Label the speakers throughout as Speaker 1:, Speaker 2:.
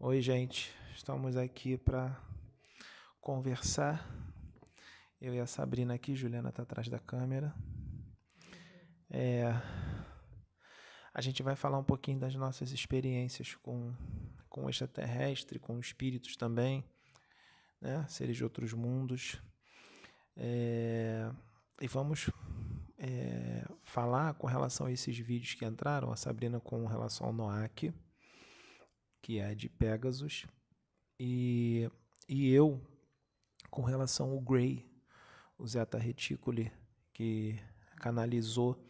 Speaker 1: Oi, gente. Estamos aqui para conversar. Eu e a Sabrina aqui, Juliana está atrás da câmera. É, a gente vai falar um pouquinho das nossas experiências com, com extraterrestre, com espíritos também, né? seres de outros mundos. É, e vamos é, falar com relação a esses vídeos que entraram, a Sabrina com relação ao Noak que é de Pegasus, e, e eu com relação ao Gray, o Zeta Reticuli, que canalizou,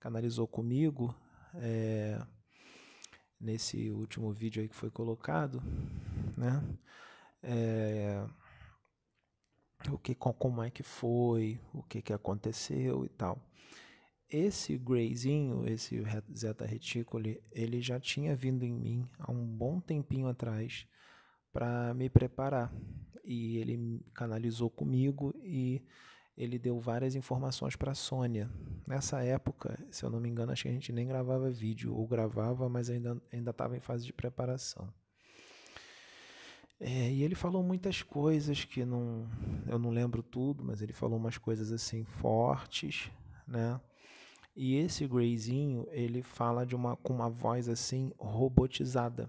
Speaker 1: canalizou comigo é, nesse último vídeo aí que foi colocado, né? É, o que, como é que foi, o que, que aconteceu e tal. Esse Grayzinho, esse Zeta Reticuli, ele já tinha vindo em mim há um bom tempinho atrás para me preparar. E ele canalizou comigo e ele deu várias informações para a Sônia. Nessa época, se eu não me engano, acho que a gente nem gravava vídeo, ou gravava, mas ainda estava em fase de preparação. É, e ele falou muitas coisas que não, eu não lembro tudo, mas ele falou umas coisas assim fortes, né? E esse Grayzinho, ele fala de uma com uma voz assim robotizada.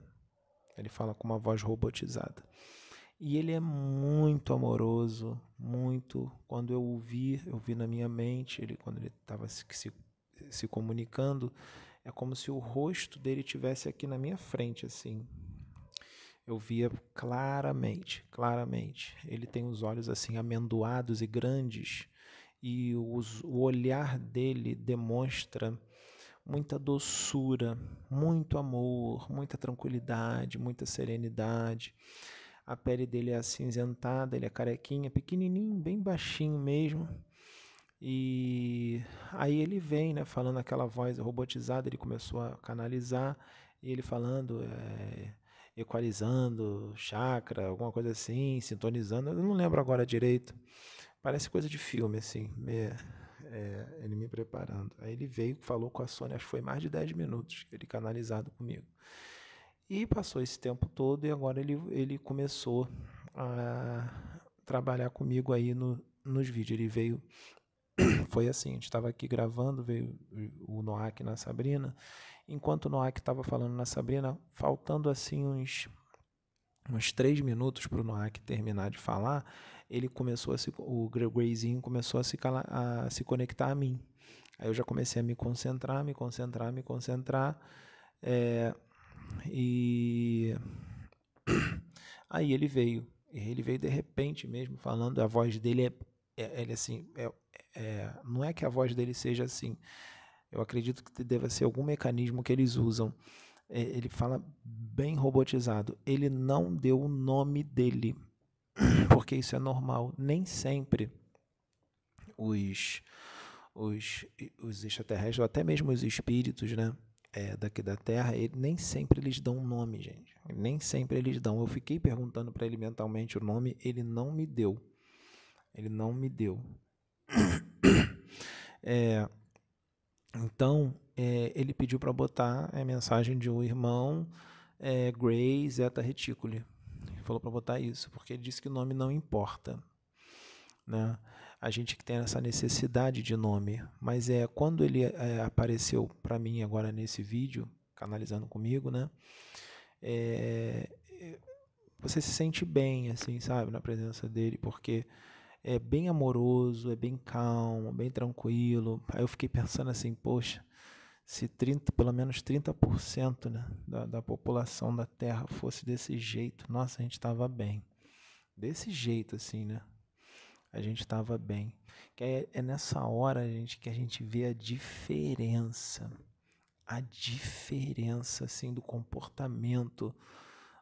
Speaker 1: Ele fala com uma voz robotizada. E ele é muito amoroso, muito. Quando eu o vi, eu vi na minha mente, ele quando ele estava se, se, se comunicando, é como se o rosto dele tivesse aqui na minha frente, assim. Eu via claramente, claramente. Ele tem os olhos assim amendoados e grandes e os, o olhar dele demonstra muita doçura, muito amor, muita tranquilidade, muita serenidade. A pele dele é acinzentada, ele é carequinha, pequenininho, bem baixinho mesmo. E aí ele vem, né, falando aquela voz robotizada, ele começou a canalizar, e ele falando, é, equalizando, chakra, alguma coisa assim, sintonizando, eu não lembro agora direito. Parece coisa de filme, assim, me, é, ele me preparando. Aí ele veio, falou com a Sônia, acho que foi mais de 10 minutos, ele canalizado comigo. E passou esse tempo todo e agora ele, ele começou a trabalhar comigo aí no, nos vídeos. Ele veio, foi assim, a gente estava aqui gravando, veio o Noak na Sabrina. Enquanto o Noak estava falando na Sabrina, faltando assim uns, uns três minutos para o Noak terminar de falar, ele começou a se, o Grayzinho começou a se, a se conectar a mim. Aí eu já comecei a me concentrar, me concentrar, me concentrar. É, e aí ele veio. Ele veio de repente mesmo, falando, a voz dele é, é ele assim, é, é, não é que a voz dele seja assim. Eu acredito que deva ser algum mecanismo que eles usam. É, ele fala bem robotizado. Ele não deu o nome dele porque isso é normal. Nem sempre os, os, os extraterrestres, ou até mesmo os espíritos, né? É, daqui da Terra, ele, nem sempre eles dão um nome, gente. Nem sempre eles dão. Eu fiquei perguntando para ele mentalmente o nome, ele não me deu. Ele não me deu. É, então, é, ele pediu para botar a mensagem de um irmão, é, Gray Zeta Reticuli falou para botar isso, porque ele disse que o nome não importa. Né? A gente que tem essa necessidade de nome, mas é quando ele é, apareceu para mim agora nesse vídeo, canalizando comigo, né? É, você se sente bem, assim, sabe, na presença dele, porque é bem amoroso, é bem calmo, bem tranquilo. Aí eu fiquei pensando assim, poxa, se 30, pelo menos 30% né, da, da população da Terra fosse desse jeito, nossa, a gente estava bem. Desse jeito, assim, né? A gente estava bem. Que é, é nessa hora, gente, que a gente vê a diferença. A diferença, assim, do comportamento.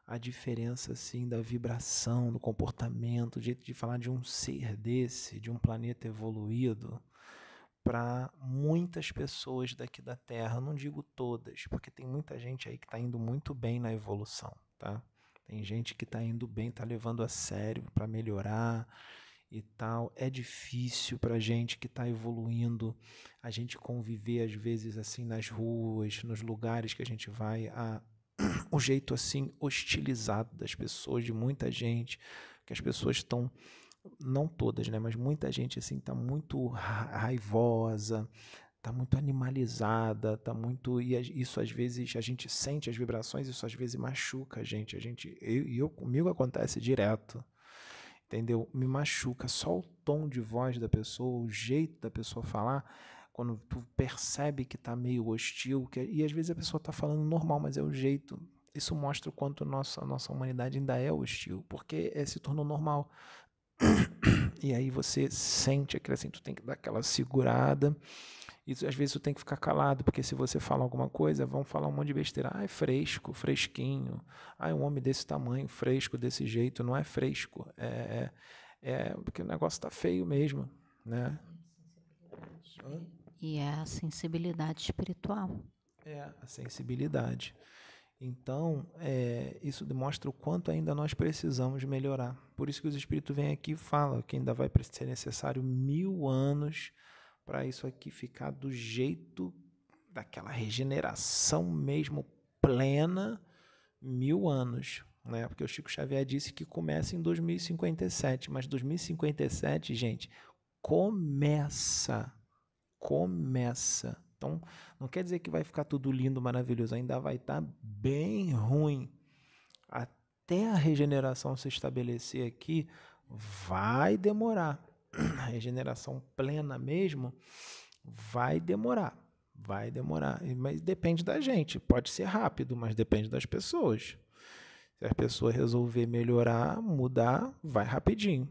Speaker 1: A diferença, assim, da vibração, do comportamento, o jeito de falar de um ser desse, de um planeta evoluído para muitas pessoas daqui da Terra. não digo todas, porque tem muita gente aí que está indo muito bem na evolução, tá? Tem gente que está indo bem, está levando a sério para melhorar e tal. É difícil para gente que está evoluindo, a gente conviver às vezes assim nas ruas, nos lugares que a gente vai, a, o jeito assim hostilizado das pessoas, de muita gente, que as pessoas estão não todas, né, mas muita gente assim tá muito raivosa, tá muito animalizada, tá muito e isso às vezes a gente sente as vibrações, isso às vezes machuca a gente, a gente e eu, eu, comigo acontece direto. Entendeu? Me machuca só o tom de voz da pessoa, o jeito da pessoa falar, quando tu percebe que tá meio hostil, que, e às vezes a pessoa tá falando normal, mas é o jeito. Isso mostra o quanto nossa, a nossa humanidade ainda é hostil, porque é, se tornou normal. E aí você sente aquilo assim, tu tem que dar aquela segurada. E às vezes tu tem que ficar calado, porque se você fala alguma coisa, vão falar um monte de besteira. Ah, é fresco, fresquinho. Ah, um homem desse tamanho, fresco, desse jeito. Não é fresco. É, é, é porque o negócio tá feio mesmo, né?
Speaker 2: E é a sensibilidade espiritual.
Speaker 1: É, a sensibilidade. Então, é, isso demonstra o quanto ainda nós precisamos melhorar. Por isso que os Espíritos vêm aqui e falam que ainda vai ser necessário mil anos para isso aqui ficar do jeito daquela regeneração mesmo plena, mil anos. Né? Porque o Chico Xavier disse que começa em 2057, mas 2057, gente, começa. Começa. Então, não quer dizer que vai ficar tudo lindo, maravilhoso, ainda vai estar tá bem ruim. Até a regeneração se estabelecer aqui, vai demorar. A regeneração plena mesmo, vai demorar. Vai demorar. Mas depende da gente. Pode ser rápido, mas depende das pessoas. Se a pessoa resolver melhorar, mudar, vai rapidinho.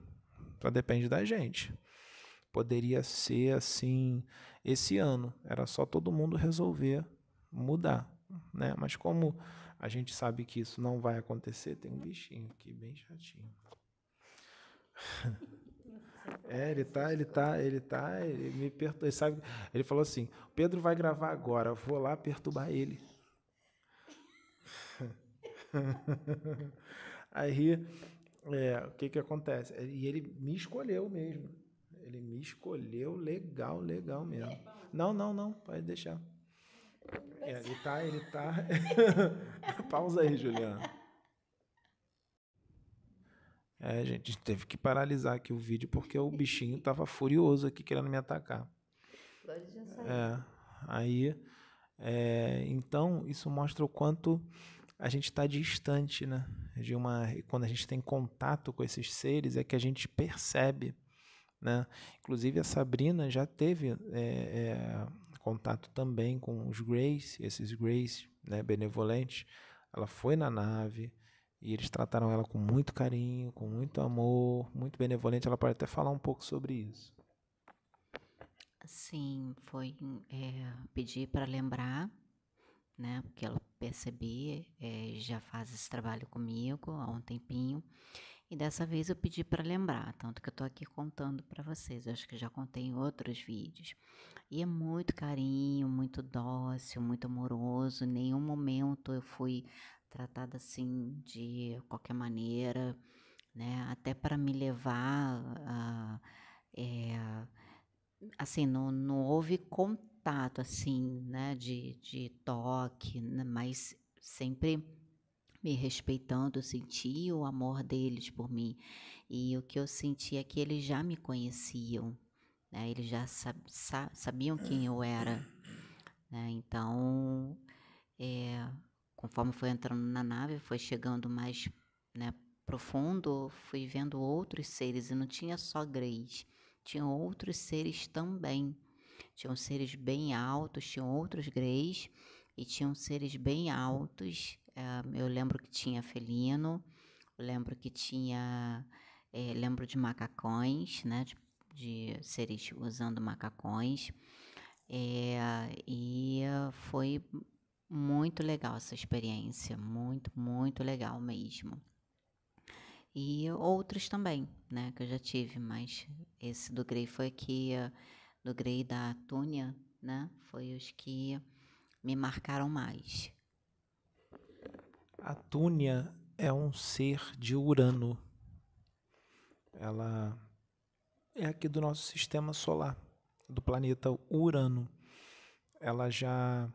Speaker 1: Então depende da gente. Poderia ser assim esse ano. Era só todo mundo resolver mudar. Né? Mas como a gente sabe que isso não vai acontecer, tem um bichinho aqui bem chatinho. É, ele tá, ele tá, ele tá, ele me perturba, ele sabe, ele falou assim, Pedro vai gravar agora, vou lá perturbar ele. Aí, é, o que que acontece? E ele me escolheu mesmo. Ele me escolheu legal, legal mesmo. Não, não, não, pode deixar. É, ele tá, ele tá. Pausa aí, Juliana. É, gente, teve que paralisar aqui o vídeo porque o bichinho tava furioso aqui querendo me atacar. É, aí, é, então, isso mostra o quanto a gente está distante, né? De uma, quando a gente tem contato com esses seres, é que a gente percebe, né? Inclusive a Sabrina já teve é, é, contato também com os Greys, esses Greys, né, benevolentes. Ela foi na nave, e eles trataram ela com muito carinho, com muito amor, muito benevolente. Ela pode até falar um pouco sobre isso.
Speaker 2: Sim, foi é, pedir para lembrar, né? Porque ela percebi, é, já faz esse trabalho comigo há um tempinho. E dessa vez eu pedi para lembrar, tanto que eu estou aqui contando para vocês. Eu acho que já contei em outros vídeos. E é muito carinho, muito dócil, muito amoroso. Em nenhum momento eu fui tratada assim de qualquer maneira, né? Até para me levar é, assim, não, não houve contato assim, né? De, de toque, né? mas sempre me respeitando, eu senti o amor deles por mim. E o que eu senti é que eles já me conheciam, né? Eles já sab, sabiam quem eu era, né? Então, é, conforme foi entrando na nave, foi chegando mais né, profundo, fui vendo outros seres e não tinha só Greys, tinham outros seres também. Tinham seres bem altos, tinham outros Greys e tinham seres bem altos. Uh, eu lembro que tinha felino, lembro que tinha, é, lembro de macacões, né, de, de seres usando macacões. É, e foi muito legal essa experiência, muito, muito legal mesmo. E outros também, né, que eu já tive, mas esse do Grey foi que do Grey da Túnia, né, foi os que me marcaram mais.
Speaker 1: A Túnia é um ser de Urano. Ela é aqui do nosso sistema solar, do planeta Urano. Ela já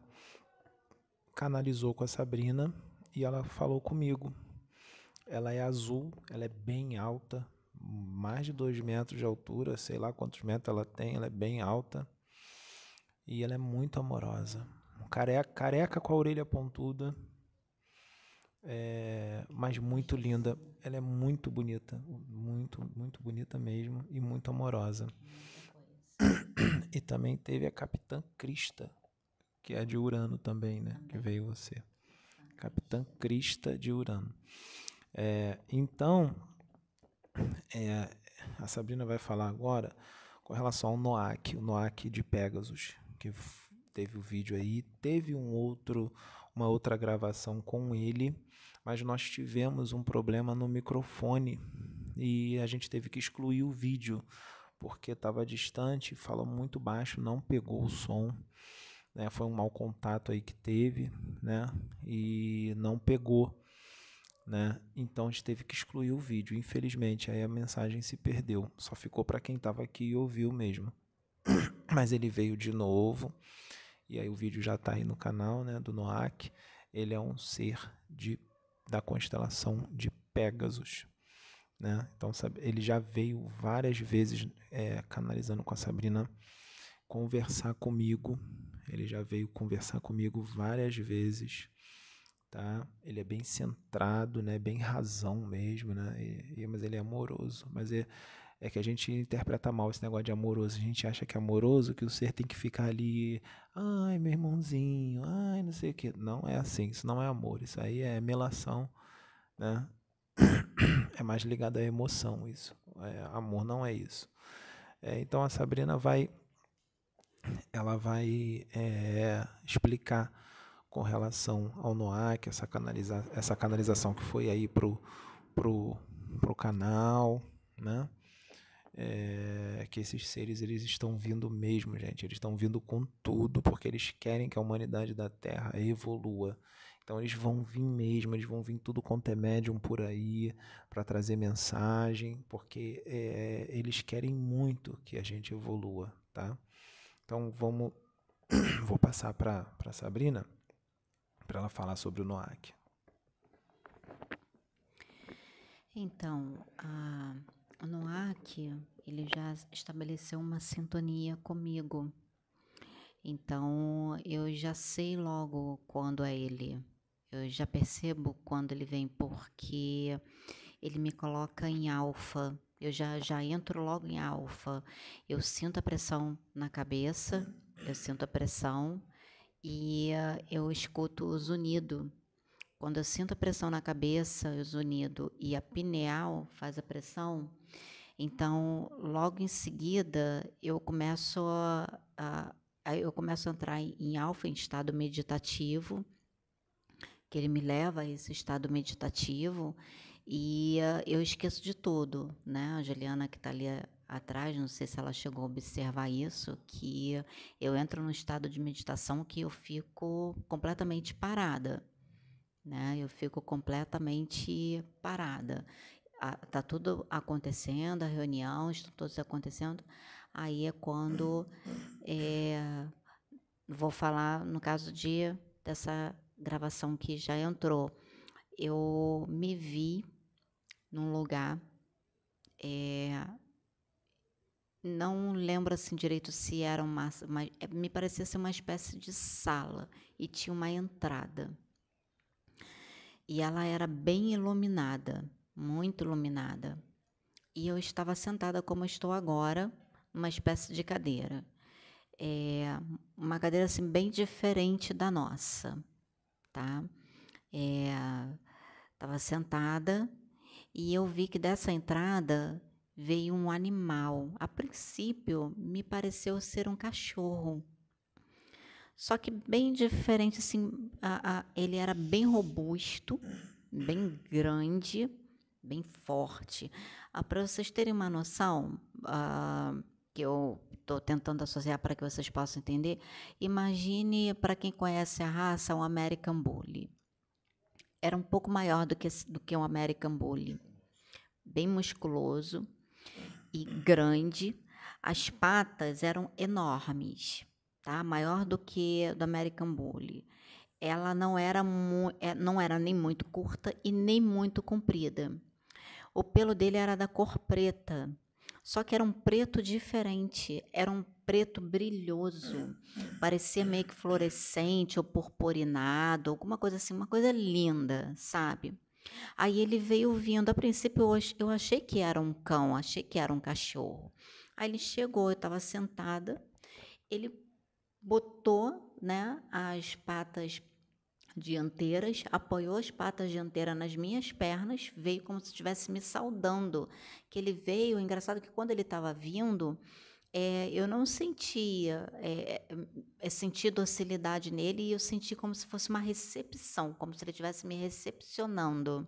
Speaker 1: canalizou com a Sabrina e ela falou comigo. Ela é azul, ela é bem alta, mais de dois metros de altura, sei lá quantos metros ela tem, ela é bem alta. E ela é muito amorosa. Careca, careca com a orelha pontuda, é, mas muito linda. Ela é muito bonita, muito, muito bonita mesmo e muito amorosa. E também teve a Capitã Crista, que é de Urano também, né? Que veio você. Capitã Crista de Urano. É, então, é, a Sabrina vai falar agora com relação ao Noak, o Noak de Pegasus, que teve o vídeo aí, teve um outro, uma outra gravação com ele, mas nós tivemos um problema no microfone e a gente teve que excluir o vídeo porque estava distante, fala muito baixo, não pegou o som. Né? Foi um mau contato aí que teve, né? E não pegou, né? Então a gente teve que excluir o vídeo. Infelizmente, aí a mensagem se perdeu. Só ficou para quem estava aqui e ouviu mesmo. Mas ele veio de novo. E aí o vídeo já está aí no canal, né, do Noak. Ele é um ser de da constelação de Pégasus, né? Então ele já veio várias vezes é, canalizando com a Sabrina conversar comigo. Ele já veio conversar comigo várias vezes, tá? Ele é bem centrado, né? Bem razão mesmo, né? E, e, mas ele é amoroso. Mas é, é que a gente interpreta mal esse negócio de amoroso. A gente acha que é amoroso, que o ser tem que ficar ali, ai, meu irmãozinho, ai, não sei o que. Não é assim, isso não é amor, isso aí é melação, né? É mais ligado à emoção isso. É, amor não é isso. É, então a Sabrina vai, ela vai é, explicar com relação ao Noak, essa, canaliza, essa canalização que foi aí pro, pro, pro canal, né? É, que esses seres eles estão vindo mesmo, gente. Eles estão vindo com tudo, porque eles querem que a humanidade da Terra evolua. Então eles vão vir mesmo, eles vão vir tudo quanto é médium por aí para trazer mensagem, porque é, eles querem muito que a gente evolua, tá? Então vamos, vou passar para para Sabrina para ela falar sobre o Noak.
Speaker 2: Então, a no Noak, ele já estabeleceu uma sintonia comigo. Então, eu já sei logo quando é ele. Eu já percebo quando ele vem, porque ele me coloca em alfa. Eu já, já entro logo em alfa. Eu sinto a pressão na cabeça, eu sinto a pressão e uh, eu escuto o zunido quando eu sinto a pressão na cabeça, o zunido e a pineal faz a pressão, então logo em seguida eu começo a, a eu começo a entrar em alfa, em estado meditativo, que ele me leva a esse estado meditativo e uh, eu esqueço de tudo, né? A Juliana que está ali atrás, não sei se ela chegou a observar isso, que eu entro num estado de meditação que eu fico completamente parada né? Eu fico completamente parada. Tá tudo acontecendo, a reunião, está tudo acontecendo. Aí é quando é, vou falar no caso de dessa gravação que já entrou. Eu me vi num lugar é, não lembro assim direito se era uma, mas me parecia ser uma espécie de sala e tinha uma entrada e ela era bem iluminada, muito iluminada. E eu estava sentada como estou agora, numa espécie de cadeira. É, uma cadeira assim bem diferente da nossa, tá? Estava é, sentada e eu vi que dessa entrada veio um animal. A princípio, me pareceu ser um cachorro só que bem diferente, assim, a, a, ele era bem robusto, bem grande, bem forte. Ah, para vocês terem uma noção, ah, que eu estou tentando associar para que vocês possam entender, imagine, para quem conhece a raça, um American Bully. Era um pouco maior do que, do que um American Bully. Bem musculoso e grande. As patas eram enormes tá? Maior do que do American Bully. ela não era, é, não era nem muito curta e nem muito comprida. O pelo dele era da cor preta, só que era um preto diferente, era um preto brilhoso, parecia meio que fluorescente ou purpurinado, alguma coisa assim, uma coisa linda, sabe? Aí ele veio vindo, a princípio eu achei que era um cão, achei que era um cachorro. Aí ele chegou, eu estava sentada, ele botou né, as patas dianteiras, apoiou as patas dianteiras nas minhas pernas, veio como se estivesse me saudando. Que ele veio, engraçado que quando ele estava vindo, é, eu não sentia é, é, senti docilidade nele e eu senti como se fosse uma recepção, como se ele estivesse me recepcionando.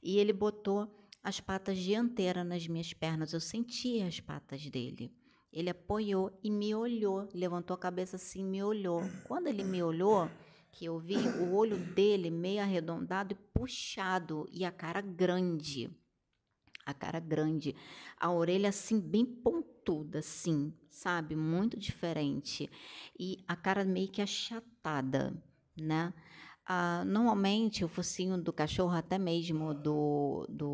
Speaker 2: E ele botou as patas dianteiras nas minhas pernas, eu senti as patas dele. Ele apoiou e me olhou, levantou a cabeça assim, me olhou. Quando ele me olhou, que eu vi o olho dele meio arredondado e puxado e a cara grande. A cara grande, a orelha assim bem pontuda assim, sabe? Muito diferente. E a cara meio que achatada, né? Ah, normalmente, o focinho do cachorro, até mesmo do, do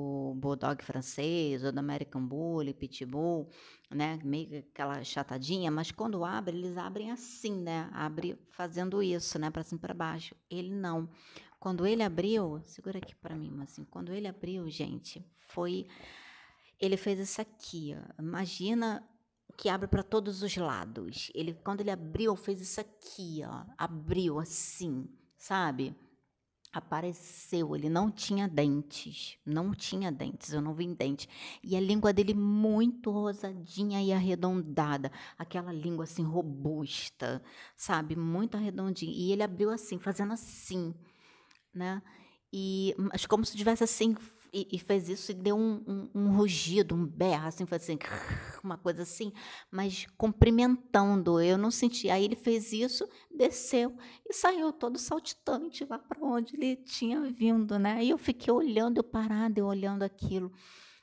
Speaker 2: bulldog francês, ou do American Bully, Pitbull, né? Meio aquela chatadinha, mas quando abre, eles abrem assim, né? Abre fazendo isso, né? Para cima para baixo. Ele não. Quando ele abriu, segura aqui para mim, mas assim, quando ele abriu, gente, foi. Ele fez isso aqui, ó. Imagina que abre para todos os lados. Ele, quando ele abriu, fez isso aqui, ó. Abriu assim sabe? Apareceu, ele não tinha dentes, não tinha dentes, eu não vi dente. E a língua dele muito rosadinha e arredondada, aquela língua assim robusta, sabe? Muito arredondinha. E ele abriu assim, fazendo assim, né? E mas como se tivesse assim e, e fez isso e deu um, um, um, rugido, um berro, assim, foi assim, uma coisa assim, mas cumprimentando. Eu não senti. Aí ele fez isso, desceu e saiu todo saltitante lá para onde ele tinha vindo, né? Aí eu fiquei olhando, eu parada, eu olhando aquilo.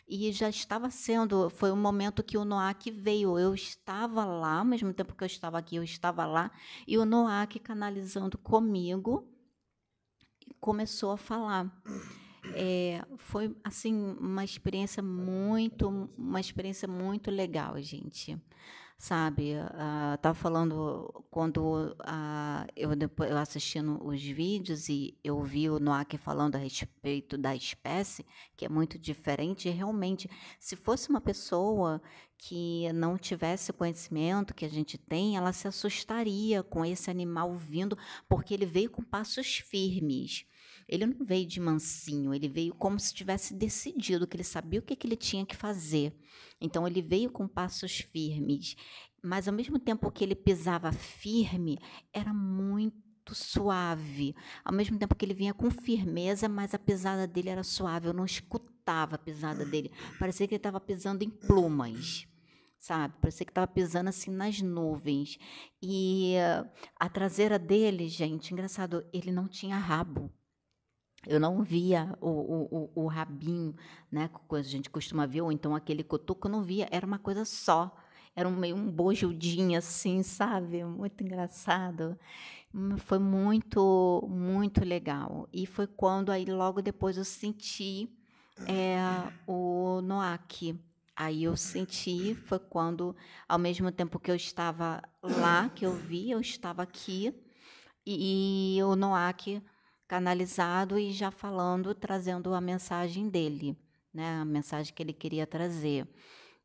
Speaker 2: E já estava sendo, foi o momento que o Noak veio. Eu estava lá, ao mesmo tempo que eu estava aqui, eu estava lá, e o Noak canalizando comigo começou a falar é, foi assim uma experiência muito, uma experiência muito legal, gente. Sabe, uh, tava falando quando uh, eu eu assistindo os vídeos e eu vi o Noak falando a respeito da espécie, que é muito diferente. Realmente, se fosse uma pessoa que não tivesse conhecimento que a gente tem, ela se assustaria com esse animal vindo, porque ele veio com passos firmes. Ele não veio de mansinho, ele veio como se tivesse decidido, que ele sabia o que, que ele tinha que fazer. Então, ele veio com passos firmes, mas ao mesmo tempo que ele pisava firme, era muito suave. Ao mesmo tempo que ele vinha com firmeza, mas a pisada dele era suave. Eu não escutava a pisada dele. Parecia que ele estava pisando em plumas sabe? Parecia que estava pisando assim nas nuvens. E a traseira dele, gente, engraçado, ele não tinha rabo. Eu não via o, o, o, o rabinho, né? Que a gente costuma ver, ou então aquele cotoco, eu não via, era uma coisa só. Era um, meio um bojudinho assim, sabe? Muito engraçado. Hum, foi muito, muito legal. E foi quando aí logo depois eu senti é, o Noak. Aí eu senti, foi quando, ao mesmo tempo que eu estava lá, que eu vi, eu estava aqui, e, e o Noak canalizado e já falando, trazendo a mensagem dele, né? A mensagem que ele queria trazer.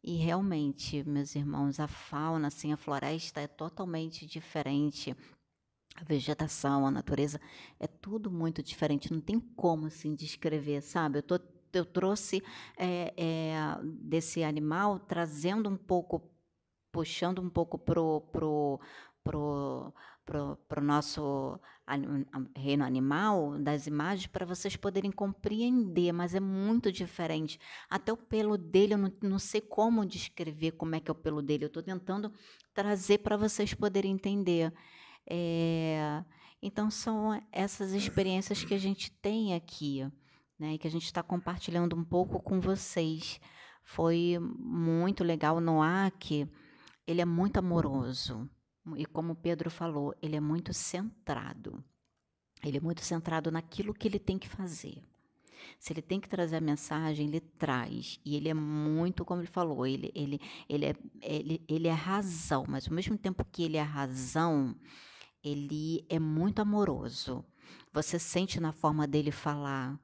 Speaker 2: E realmente, meus irmãos, a fauna, assim, a floresta é totalmente diferente. A vegetação, a natureza, é tudo muito diferente. Não tem como, assim, descrever, sabe? Eu, tô, eu trouxe é, é, desse animal, trazendo um pouco, puxando um pouco pro, pro, pro para o nosso reino animal, das imagens, para vocês poderem compreender, mas é muito diferente. Até o pelo dele, eu não, não sei como descrever como é que é o pelo dele, eu estou tentando trazer para vocês poderem entender. É, então, são essas experiências que a gente tem aqui, né, que a gente está compartilhando um pouco com vocês. Foi muito legal. O ele é muito amoroso e como Pedro falou, ele é muito centrado. Ele é muito centrado naquilo que ele tem que fazer. Se ele tem que trazer a mensagem, ele traz. E ele é muito, como ele falou, ele, ele, ele, é, ele, ele é razão, mas ao mesmo tempo que ele é razão, ele é muito amoroso. Você sente na forma dele falar.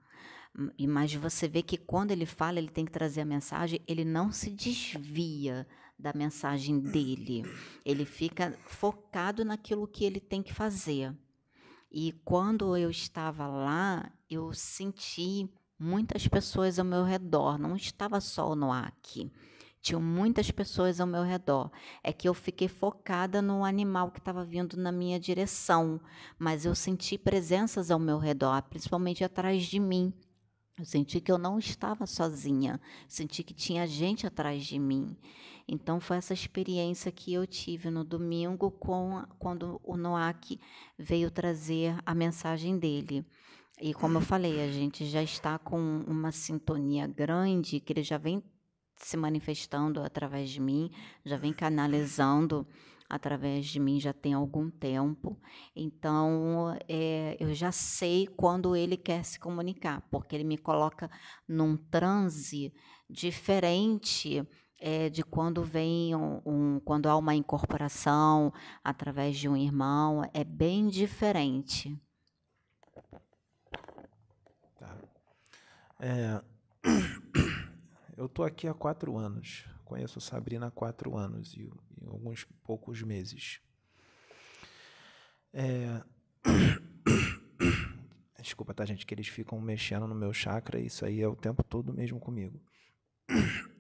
Speaker 2: Mas você vê que quando ele fala, ele tem que trazer a mensagem, ele não se desvia da mensagem dele. Ele fica focado naquilo que ele tem que fazer. E quando eu estava lá, eu senti muitas pessoas ao meu redor, não estava só no aqui. Tinham muitas pessoas ao meu redor. É que eu fiquei focada no animal que estava vindo na minha direção, mas eu senti presenças ao meu redor, principalmente atrás de mim. Eu senti que eu não estava sozinha, senti que tinha gente atrás de mim. Então foi essa experiência que eu tive no domingo com quando o Noak veio trazer a mensagem dele. E como eu falei, a gente já está com uma sintonia grande, que ele já vem se manifestando através de mim, já vem canalizando através de mim já tem algum tempo. Então, é, eu já sei quando ele quer se comunicar, porque ele me coloca num transe diferente é, de quando vem um, um, quando há uma incorporação através de um irmão, é bem diferente.
Speaker 1: É, eu estou aqui há quatro anos. Conheço Sabrina há quatro anos e, e alguns poucos meses. É... Desculpa, tá, gente, que eles ficam mexendo no meu chakra, isso aí é o tempo todo mesmo comigo.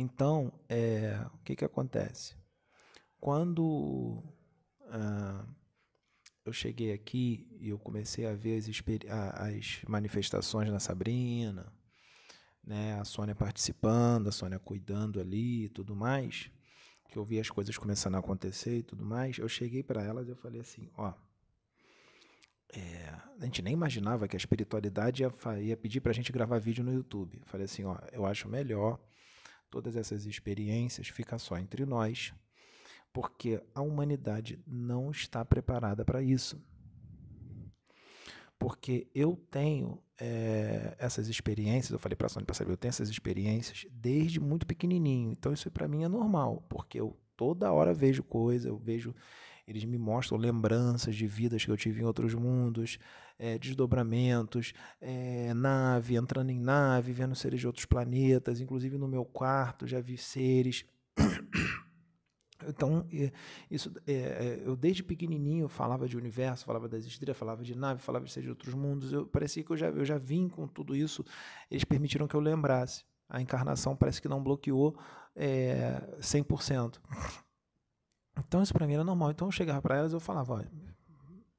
Speaker 1: Então, é, o que, que acontece? Quando ah, eu cheguei aqui e eu comecei a ver as, as manifestações na Sabrina, né, a Sônia participando, a Sônia cuidando ali e tudo mais, que eu vi as coisas começando a acontecer e tudo mais, eu cheguei para elas e eu falei assim, ó, é, a gente nem imaginava que a espiritualidade ia, ia pedir para a gente gravar vídeo no YouTube. Falei assim, ó, eu acho melhor todas essas experiências ficar só entre nós, porque a humanidade não está preparada para isso. Porque eu tenho é, essas experiências, eu falei para a Sônia para saber, eu tenho essas experiências desde muito pequenininho. Então isso para mim é normal, porque eu toda hora vejo coisa, eu vejo eles me mostram lembranças de vidas que eu tive em outros mundos, é, desdobramentos, é, nave, entrando em nave, vendo seres de outros planetas, inclusive no meu quarto já vi seres. Então, isso, é, eu desde pequenininho falava de universo, falava das estrelas, falava de nave, falava de seres de outros mundos. Eu parecia que eu já, eu já vim com tudo isso. Eles permitiram que eu lembrasse. A encarnação parece que não bloqueou é, 100%. Então, isso para mim era normal. Então, eu chegava para elas e eu falava: olha,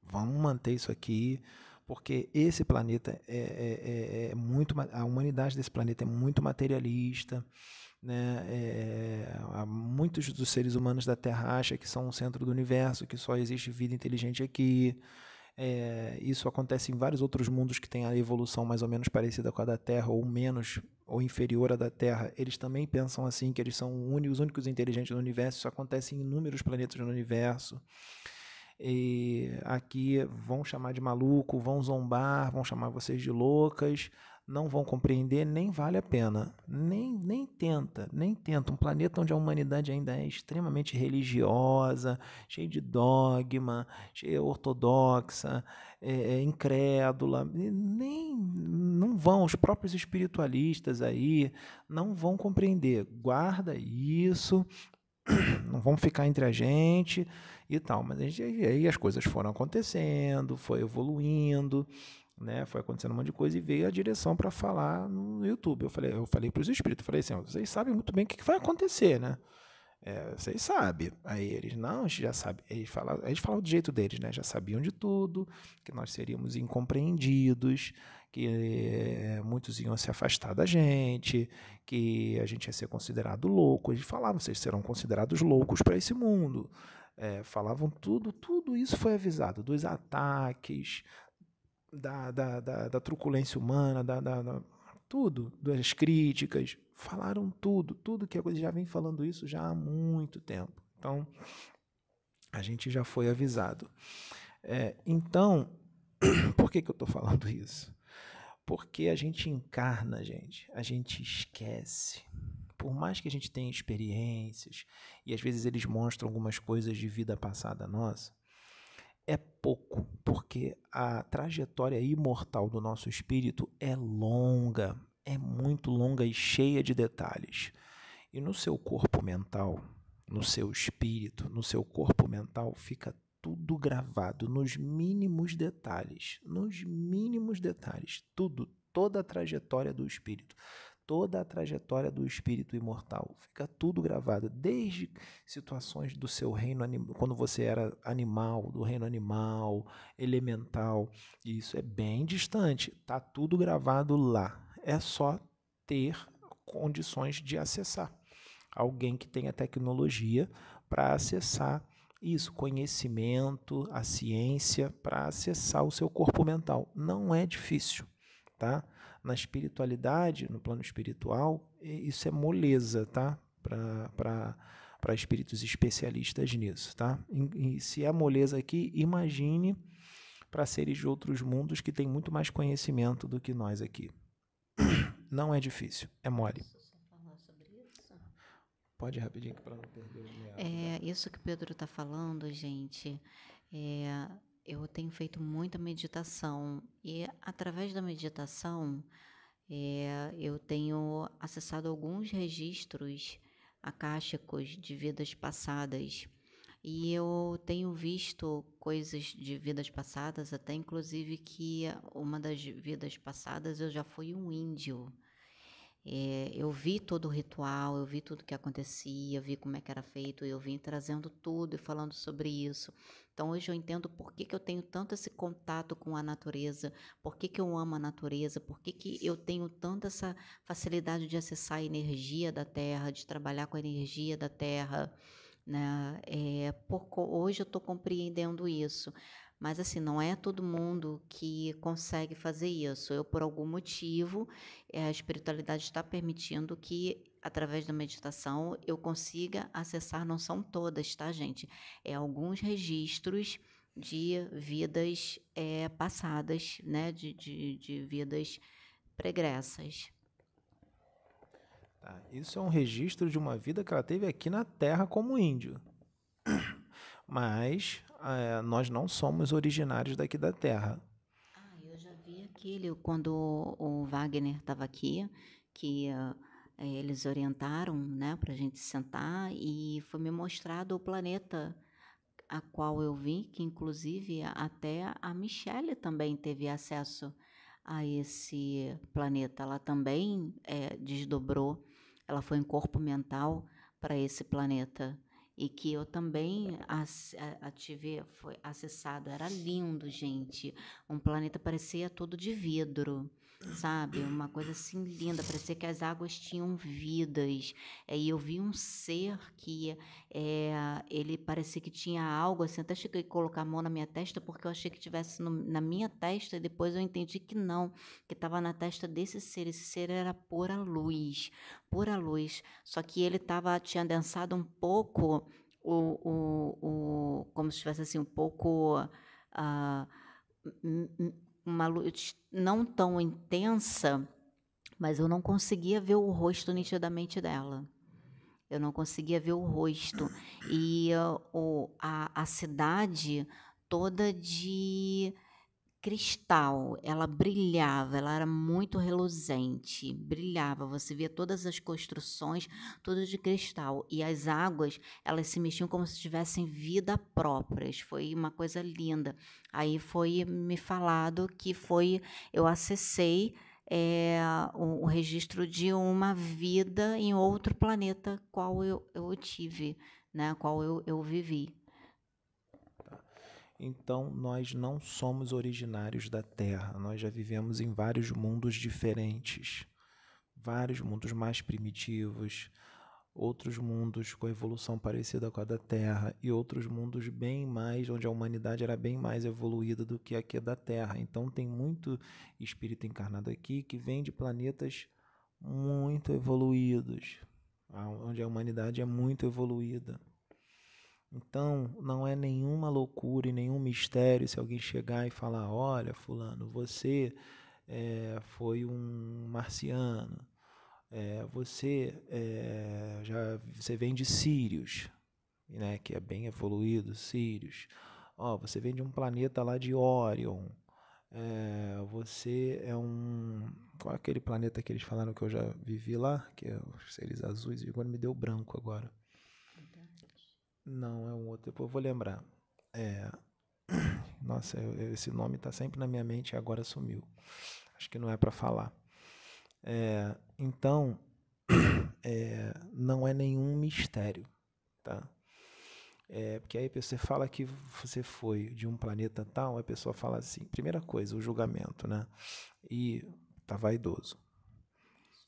Speaker 1: vamos manter isso aqui, porque esse planeta é, é, é, é muito. A humanidade desse planeta é muito materialista. Né? É, muitos dos seres humanos da Terra acham que são o centro do universo, que só existe vida inteligente aqui. É, isso acontece em vários outros mundos que têm a evolução mais ou menos parecida com a da Terra, ou menos ou inferior à da Terra. Eles também pensam assim, que eles são os únicos inteligentes do universo. Isso acontece em inúmeros planetas no universo. E aqui vão chamar de maluco, vão zombar, vão chamar vocês de loucas, não vão compreender, nem vale a pena. Nem, nem tenta, nem tenta. Um planeta onde a humanidade ainda é extremamente religiosa, cheia de dogma, cheia ortodoxa, é, é, incrédula, nem não vão, os próprios espiritualistas aí não vão compreender. Guarda isso, não vamos ficar entre a gente e tal. Mas aí as coisas foram acontecendo, foi evoluindo né? Foi acontecendo um monte de coisa e veio a direção para falar no YouTube. Eu falei, eu falei para os espíritos, falei assim, vocês sabem muito bem o que vai acontecer, né? É, vocês sabem. Aí eles, não, a gente já sabe. Eles falavam, eles falavam do jeito deles, né? Já sabiam de tudo, que nós seríamos incompreendidos, que é, muitos iam se afastar da gente, que a gente ia ser considerado louco. Eles falavam, vocês serão considerados loucos para esse mundo. É, falavam tudo, tudo isso foi avisado, dos ataques, da, da, da, da truculência humana, da, da, da, tudo, das críticas, falaram tudo, tudo que a coisa já vem falando isso já há muito tempo. Então, a gente já foi avisado. É, então, por que, que eu estou falando isso? Porque a gente encarna, gente, a gente esquece. Por mais que a gente tenha experiências, e às vezes eles mostram algumas coisas de vida passada nossa, é pouco, porque a trajetória imortal do nosso espírito é longa, é muito longa e cheia de detalhes. E no seu corpo mental, no seu espírito, no seu corpo mental, fica tudo gravado nos mínimos detalhes, nos mínimos detalhes, tudo, toda a trajetória do espírito, toda a trajetória do espírito imortal, fica tudo gravado, desde situações do seu reino quando você era animal, do reino animal, elemental, isso é bem distante, tá tudo gravado lá. É só ter condições de acessar. Alguém que tenha tecnologia para acessar isso, conhecimento, a ciência para acessar o seu corpo mental. Não é difícil, tá? Na espiritualidade, no plano espiritual, isso é moleza, tá? Para espíritos especialistas nisso, tá? E, e se é moleza aqui, imagine para seres de outros mundos que têm muito mais conhecimento do que nós aqui. Não é difícil, é mole. Pode ir rapidinho para não perder o
Speaker 2: É, isso que o Pedro está falando, gente, é, eu tenho feito muita meditação e através da meditação é, eu tenho acessado alguns registros acásticos de vidas passadas e eu tenho visto coisas de vidas passadas, até inclusive que uma das vidas passadas eu já fui um índio. É, eu vi todo o ritual, eu vi tudo que acontecia, eu vi como é que era feito, eu vim trazendo tudo e falando sobre isso. Então hoje eu entendo por que, que eu tenho tanto esse contato com a natureza, por que, que eu amo a natureza, por que, que eu tenho tanta essa facilidade de acessar a energia da terra, de trabalhar com a energia da terra. Né? É, por, hoje eu estou compreendendo isso. Mas assim, não é todo mundo que consegue fazer isso. Eu, por algum motivo, eh, a espiritualidade está permitindo que, através da meditação, eu consiga acessar, não são todas, tá, gente? É alguns registros de vidas é, passadas, né? De, de, de vidas pregressas.
Speaker 1: Tá, isso é um registro de uma vida que ela teve aqui na Terra como índio. Mas é, nós não somos originários daqui da Terra.
Speaker 2: Ah, eu já vi aquele, quando o Wagner estava aqui, que uh, eles orientaram né, para a gente sentar e foi me mostrado o planeta a qual eu vi, que inclusive até a Michelle também teve acesso a esse planeta. Ela também é, desdobrou, ela foi em corpo mental para esse planeta e que eu também tive foi acessado. Era lindo, gente. Um planeta parecia todo de vidro sabe? Uma coisa assim linda, parecia que as águas tinham vidas. É, e eu vi um ser que é, ele parecia que tinha algo, assim, até cheguei a colocar a mão na minha testa, porque eu achei que tivesse no, na minha testa, e depois eu entendi que não, que estava na testa desse ser. Esse ser era pura luz, pura luz. Só que ele tava, tinha densado um pouco, o, o, o, como se tivesse assim, um pouco. Uh, uma luz não tão intensa, mas eu não conseguia ver o rosto nitidamente dela. Eu não conseguia ver o rosto. E uh, o, a, a cidade toda de cristal, ela brilhava, ela era muito reluzente, brilhava, você via todas as construções, tudo de cristal, e as águas, elas se mexiam como se tivessem vida própria, foi uma coisa linda. Aí foi me falado que foi, eu acessei é, o, o, registro de uma vida em outro planeta qual eu, eu tive, né, qual eu, eu vivi.
Speaker 1: Então, nós não somos originários da Terra, nós já vivemos em vários mundos diferentes, vários mundos mais primitivos, outros mundos com evolução parecida com a da Terra e outros mundos bem mais onde a humanidade era bem mais evoluída do que aqui da Terra. Então tem muito espírito encarnado aqui que vem de planetas muito evoluídos, onde a humanidade é muito evoluída. Então, não é nenhuma loucura e nenhum mistério se alguém chegar e falar: olha, Fulano, você é, foi um marciano, é, você é, já você vem de Sírios, né, que é bem evoluído, Sírios. Ó, você vem de um planeta lá de Orion. Você é um. Qual é aquele planeta que eles falaram que eu já vivi lá? Que é os seres azuis, agora me deu branco agora. Não, é um outro. Depois eu vou lembrar. É... Nossa, esse nome está sempre na minha mente e agora sumiu. Acho que não é para falar. É... Então, é... não é nenhum mistério, tá? É, porque aí você fala que você foi de um planeta tal, a pessoa fala assim, primeira coisa, o julgamento, né? E tá vaidoso.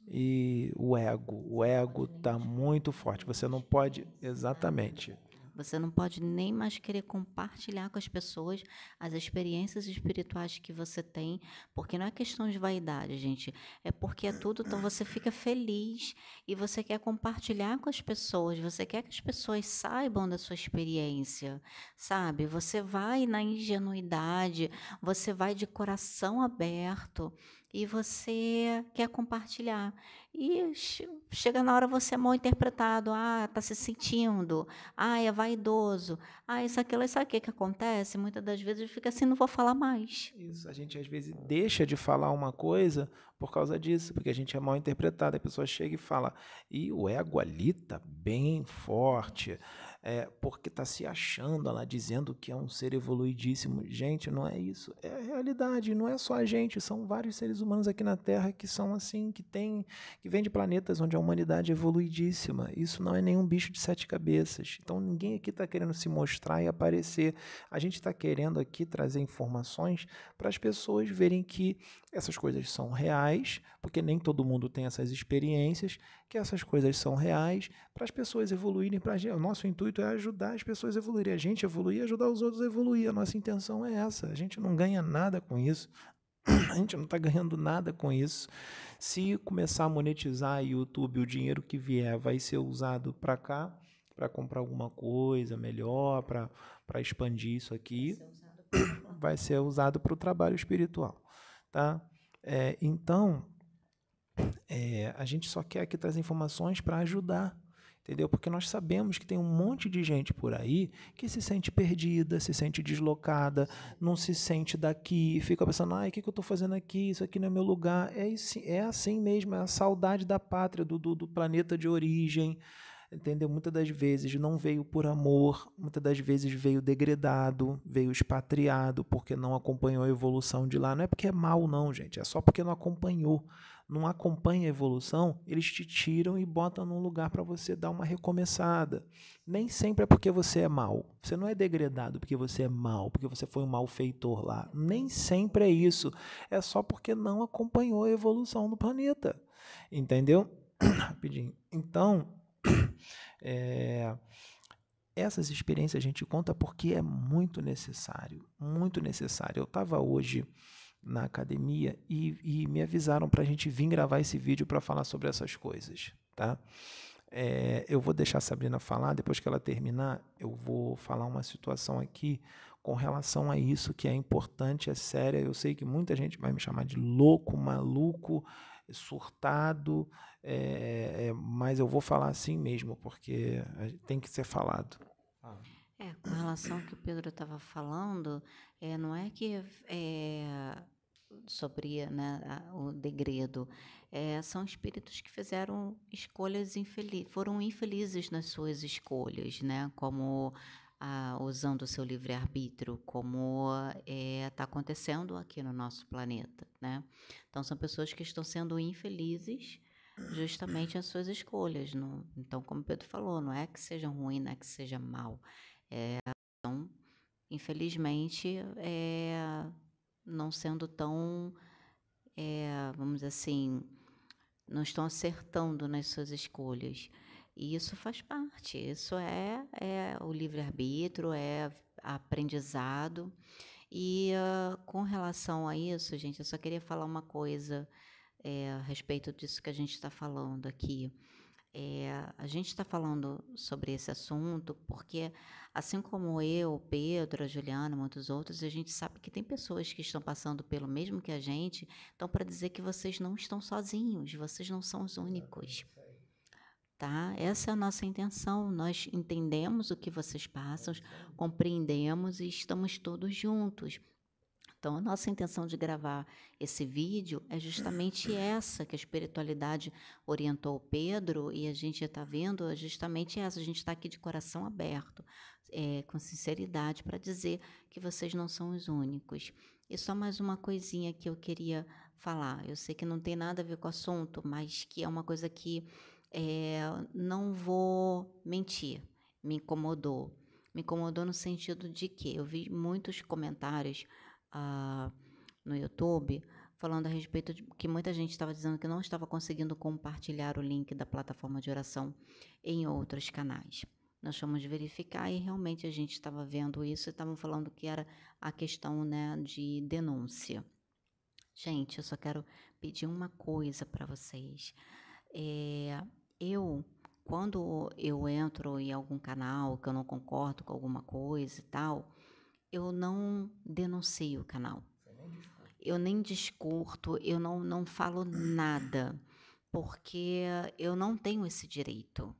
Speaker 1: E o ego, o ego tá muito forte. Você não pode, exatamente.
Speaker 2: Você não pode nem mais querer compartilhar com as pessoas as experiências espirituais que você tem, porque não é questão de vaidade, gente. É porque é tudo, então você fica feliz e você quer compartilhar com as pessoas, você quer que as pessoas saibam da sua experiência, sabe? Você vai na ingenuidade, você vai de coração aberto e você quer compartilhar. E chega na hora você é mal interpretado, ah, tá se sentindo, ah, é vaidoso, ah, isso, aquilo, sabe o que, acontece? Muitas das vezes fica assim, não vou falar mais.
Speaker 1: Isso, a gente às vezes deixa de falar uma coisa por causa disso, porque a gente é mal interpretado, a pessoa chega e fala, e o ego ali tá bem forte, é, porque está se achando lá, dizendo que é um ser evoluidíssimo. Gente, não é isso. É a realidade, não é só a gente, são vários seres humanos aqui na Terra que são assim, que tem, que vêm de planetas onde a humanidade é evoluidíssima. Isso não é nenhum bicho de sete cabeças. Então ninguém aqui está querendo se mostrar e aparecer. A gente está querendo aqui trazer informações para as pessoas verem que essas coisas são reais, porque nem todo mundo tem essas experiências, que essas coisas são reais, para as pessoas evoluírem. Gente. O nosso intuito é ajudar as pessoas a evoluírem, a gente evoluir e ajudar os outros a evoluir. A nossa intenção é essa. A gente não ganha nada com isso. A gente não está ganhando nada com isso. Se começar a monetizar YouTube, o dinheiro que vier vai ser usado para cá, para comprar alguma coisa melhor, para expandir isso aqui, vai ser usado para o trabalho espiritual. Tá? É, então, é, a gente só quer aqui trazer informações para ajudar, entendeu? Porque nós sabemos que tem um monte de gente por aí que se sente perdida, se sente deslocada, não se sente daqui, fica pensando, ai, o que, que eu estou fazendo aqui? Isso aqui não é meu lugar. É, é assim mesmo, é a saudade da pátria, do, do, do planeta de origem, entendeu? Muitas das vezes não veio por amor, muitas das vezes veio degradado, veio expatriado porque não acompanhou a evolução de lá. Não é porque é mal, não, gente, é só porque não acompanhou. Não acompanha a evolução, eles te tiram e botam num lugar para você dar uma recomeçada. Nem sempre é porque você é mal. Você não é degradado porque você é mal, porque você foi um malfeitor lá. Nem sempre é isso. É só porque não acompanhou a evolução do planeta. Entendeu? Rapidinho. Então, é, essas experiências a gente conta porque é muito necessário, muito necessário. Eu estava hoje na academia e, e me avisaram para a gente vir gravar esse vídeo para falar sobre essas coisas, tá? É, eu vou deixar a Sabrina falar, depois que ela terminar, eu vou falar uma situação aqui com relação a isso que é importante, é séria. Eu sei que muita gente vai me chamar de louco, maluco, surtado, é, é, mas eu vou falar assim mesmo, porque tem que ser falado.
Speaker 2: É, com relação ao que o Pedro estava falando, é, não é que é, sobre né, o degredo, é, são espíritos que fizeram escolhas infelizes, foram infelizes nas suas escolhas, né, como ah, usando o seu livre-arbítrio, como está é, tá acontecendo aqui no nosso planeta. Né? Então, são pessoas que estão sendo infelizes justamente as suas escolhas. Não? Então, como Pedro falou, não é que seja ruim, não é que seja mal. É, então, infelizmente, é, não sendo tão, é, vamos dizer assim, não estão acertando nas suas escolhas. E isso faz parte, isso é, é o livre-arbítrio, é aprendizado. E uh, com relação a isso, gente, eu só queria falar uma coisa é, a respeito disso que a gente está falando aqui. É, a gente está falando sobre esse assunto porque, assim como eu, Pedro, a Juliana, muitos outros, a gente sabe que tem pessoas que estão passando pelo mesmo que a gente, então para dizer que vocês não estão sozinhos, vocês não são os únicos. Tá? Essa é a nossa intenção. Nós entendemos o que vocês passam, compreendemos e estamos todos juntos. Então, a nossa intenção de gravar esse vídeo é justamente essa, que a espiritualidade orientou o Pedro e a gente está vendo é justamente essa. A gente está aqui de coração aberto, é, com sinceridade, para dizer que vocês não são os únicos. E só mais uma coisinha que eu queria falar. Eu sei que não tem nada a ver com o assunto, mas que é uma coisa que é, não vou mentir, me incomodou. Me incomodou no sentido de que eu vi muitos comentários no YouTube falando a respeito de que muita gente estava dizendo que não estava conseguindo compartilhar o link da plataforma de oração em outros canais. Nós fomos verificar e realmente a gente estava vendo isso e estavam falando que era a questão né, de denúncia. Gente, eu só quero pedir uma coisa para vocês. É, eu, quando eu entro em algum canal que eu não concordo com alguma coisa e tal, eu não denuncio o canal. Eu nem discurto, eu não, não falo nada, porque eu não tenho esse direito,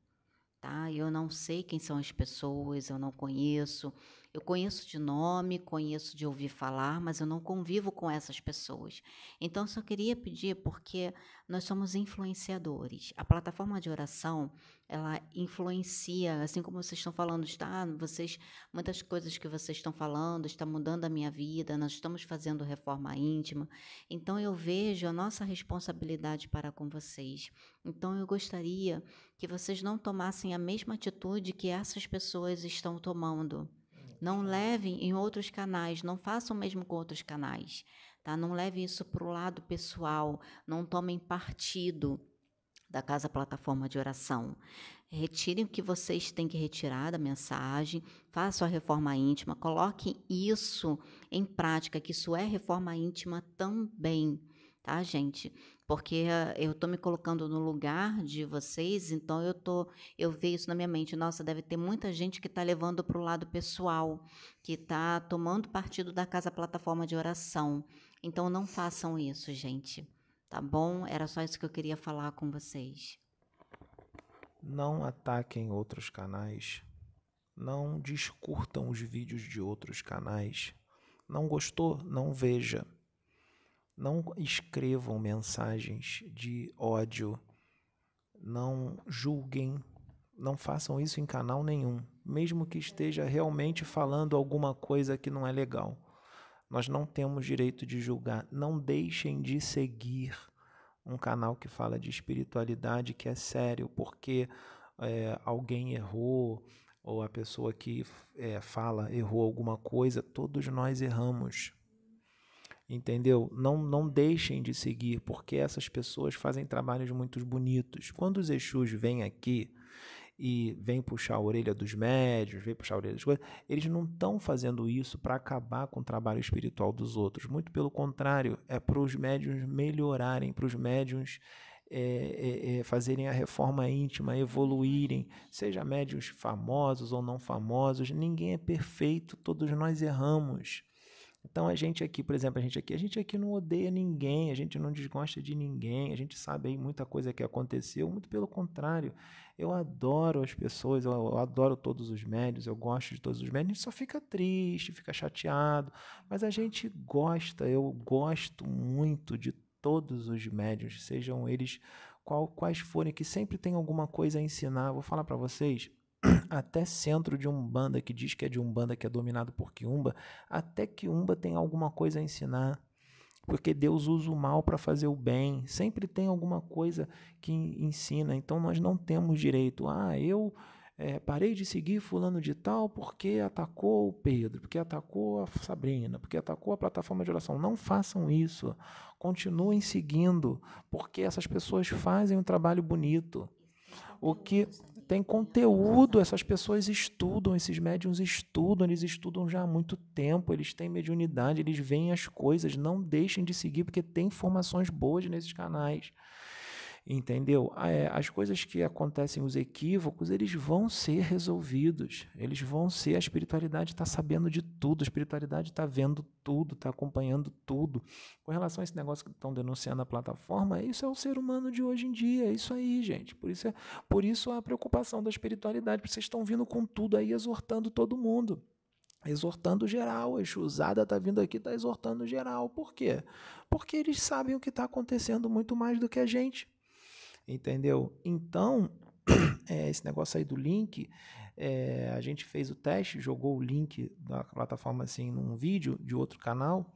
Speaker 2: tá? Eu não sei quem são as pessoas, eu não conheço, eu conheço de nome, conheço de ouvir falar, mas eu não convivo com essas pessoas. Então, só queria pedir, porque nós somos influenciadores. A plataforma de oração, ela influencia, assim como vocês estão falando, está, vocês, muitas coisas que vocês estão falando, está mudando a minha vida, nós estamos fazendo reforma íntima. Então, eu vejo a nossa responsabilidade para com vocês. Então, eu gostaria que vocês não tomassem a mesma atitude que essas pessoas estão tomando. Não levem em outros canais, não façam mesmo com outros canais, tá? Não levem isso para o lado pessoal, não tomem partido da Casa Plataforma de Oração. Retirem o que vocês têm que retirar da mensagem, façam a reforma íntima, coloquem isso em prática, que isso é reforma íntima também, tá, gente? Porque eu estou me colocando no lugar de vocês, então eu tô, eu vejo isso na minha mente. Nossa, deve ter muita gente que está levando para o lado pessoal, que está tomando partido da casa plataforma de oração. Então não façam isso, gente. Tá bom? Era só isso que eu queria falar com vocês.
Speaker 1: Não ataquem outros canais. Não descurtam os vídeos de outros canais. Não gostou? Não veja. Não escrevam mensagens de ódio. Não julguem. Não façam isso em canal nenhum, mesmo que esteja realmente falando alguma coisa que não é legal. Nós não temos direito de julgar. Não deixem de seguir um canal que fala de espiritualidade que é sério, porque é, alguém errou ou a pessoa que é, fala errou alguma coisa. Todos nós erramos entendeu? Não, não deixem de seguir, porque essas pessoas fazem trabalhos muito bonitos. Quando os Exus vêm aqui e vêm puxar a orelha dos médios, vêm puxar a orelha das coisas, eles não estão fazendo isso para acabar com o trabalho espiritual dos outros. Muito pelo contrário, é para os médios melhorarem, para os médios é, é, é, fazerem a reforma íntima, evoluírem, seja médios famosos ou não famosos, ninguém é perfeito, todos nós erramos. Então a gente aqui, por exemplo, a gente aqui, a gente aqui não odeia ninguém, a gente não desgosta de ninguém, a gente sabe aí muita coisa que aconteceu, muito pelo contrário. Eu adoro as pessoas, eu, eu adoro todos os médios, eu gosto de todos os médios, a gente só fica triste, fica chateado, mas a gente gosta, eu gosto muito de todos os médios, sejam eles qual, quais forem, que sempre tem alguma coisa a ensinar. Vou falar para vocês, até centro de Umbanda que diz que é de Umbanda que é dominado por Quiumba, até Quiumba tem alguma coisa a ensinar. Porque Deus usa o mal para fazer o bem. Sempre tem alguma coisa que ensina. Então nós não temos direito. Ah, eu é, parei de seguir fulano de tal porque atacou o Pedro, porque atacou a Sabrina, porque atacou a plataforma de oração. Não façam isso. Continuem seguindo, porque essas pessoas fazem um trabalho bonito. O que tem conteúdo, essas pessoas estudam, esses médiums estudam, eles estudam já há muito tempo, eles têm mediunidade, eles veem as coisas, não deixem de seguir, porque tem informações boas nesses canais. Entendeu? É, as coisas que acontecem, os equívocos, eles vão ser resolvidos. Eles vão ser. A espiritualidade está sabendo de tudo, a espiritualidade está vendo tudo, está acompanhando tudo. Com relação a esse negócio que estão denunciando a plataforma, isso é o ser humano de hoje em dia. É isso aí, gente. Por isso, é, por isso a preocupação da espiritualidade. Vocês estão vindo com tudo aí, exortando todo mundo exortando geral. A Exusada está vindo aqui, está exortando geral. Por quê? Porque eles sabem o que está acontecendo muito mais do que a gente. Entendeu? Então, é, esse negócio aí do link, é, a gente fez o teste, jogou o link da plataforma assim num vídeo de outro canal.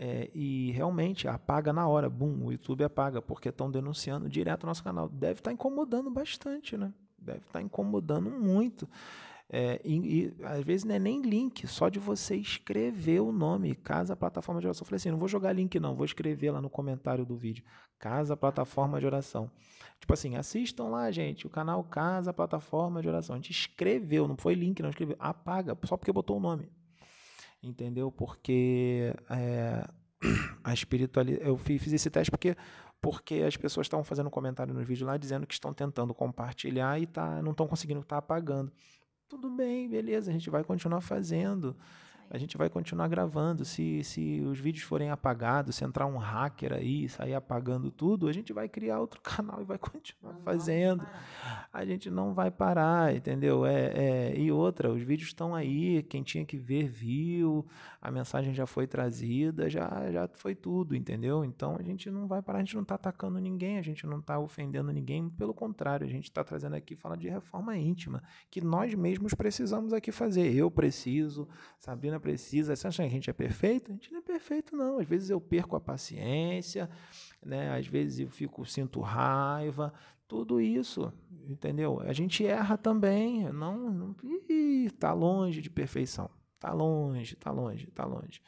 Speaker 1: É, e realmente apaga na hora, bum, o YouTube apaga, porque estão denunciando direto o nosso canal. Deve estar tá incomodando bastante, né? Deve estar tá incomodando muito. É, e, e, às vezes não é nem link, só de você escrever o nome, Casa Plataforma de Oração. Eu falei assim, não vou jogar link não, vou escrever lá no comentário do vídeo, Casa Plataforma de Oração. Tipo assim, assistam lá, gente, o canal Casa Plataforma de Oração. A gente escreveu, não foi link, não escreveu. Apaga, só porque botou o nome. Entendeu? Porque é, a espiritualidade... Eu fiz esse teste porque porque as pessoas estavam fazendo comentário no vídeo lá dizendo que estão tentando compartilhar e tá, não estão conseguindo tá apagando. Tudo bem, beleza, a gente vai continuar fazendo a gente vai continuar gravando. Se, se os vídeos forem apagados, se entrar um hacker aí e sair apagando tudo, a gente vai criar outro canal e vai continuar não fazendo. A gente não vai parar, entendeu? É, é, e outra, os vídeos estão aí, quem tinha que ver, viu, a mensagem já foi trazida, já, já foi tudo, entendeu? Então a gente não vai parar, a gente não está atacando ninguém, a gente não está ofendendo ninguém, pelo contrário, a gente está trazendo aqui, fala de reforma íntima, que nós mesmos precisamos aqui fazer. Eu preciso, Sabrina precisa. Você acha que a gente é perfeito? A gente não é perfeito, não. Às vezes eu perco a paciência, né? às vezes eu fico, sinto raiva, tudo isso, entendeu? A gente erra também, não, não está longe de perfeição. Está longe, está longe, está longe.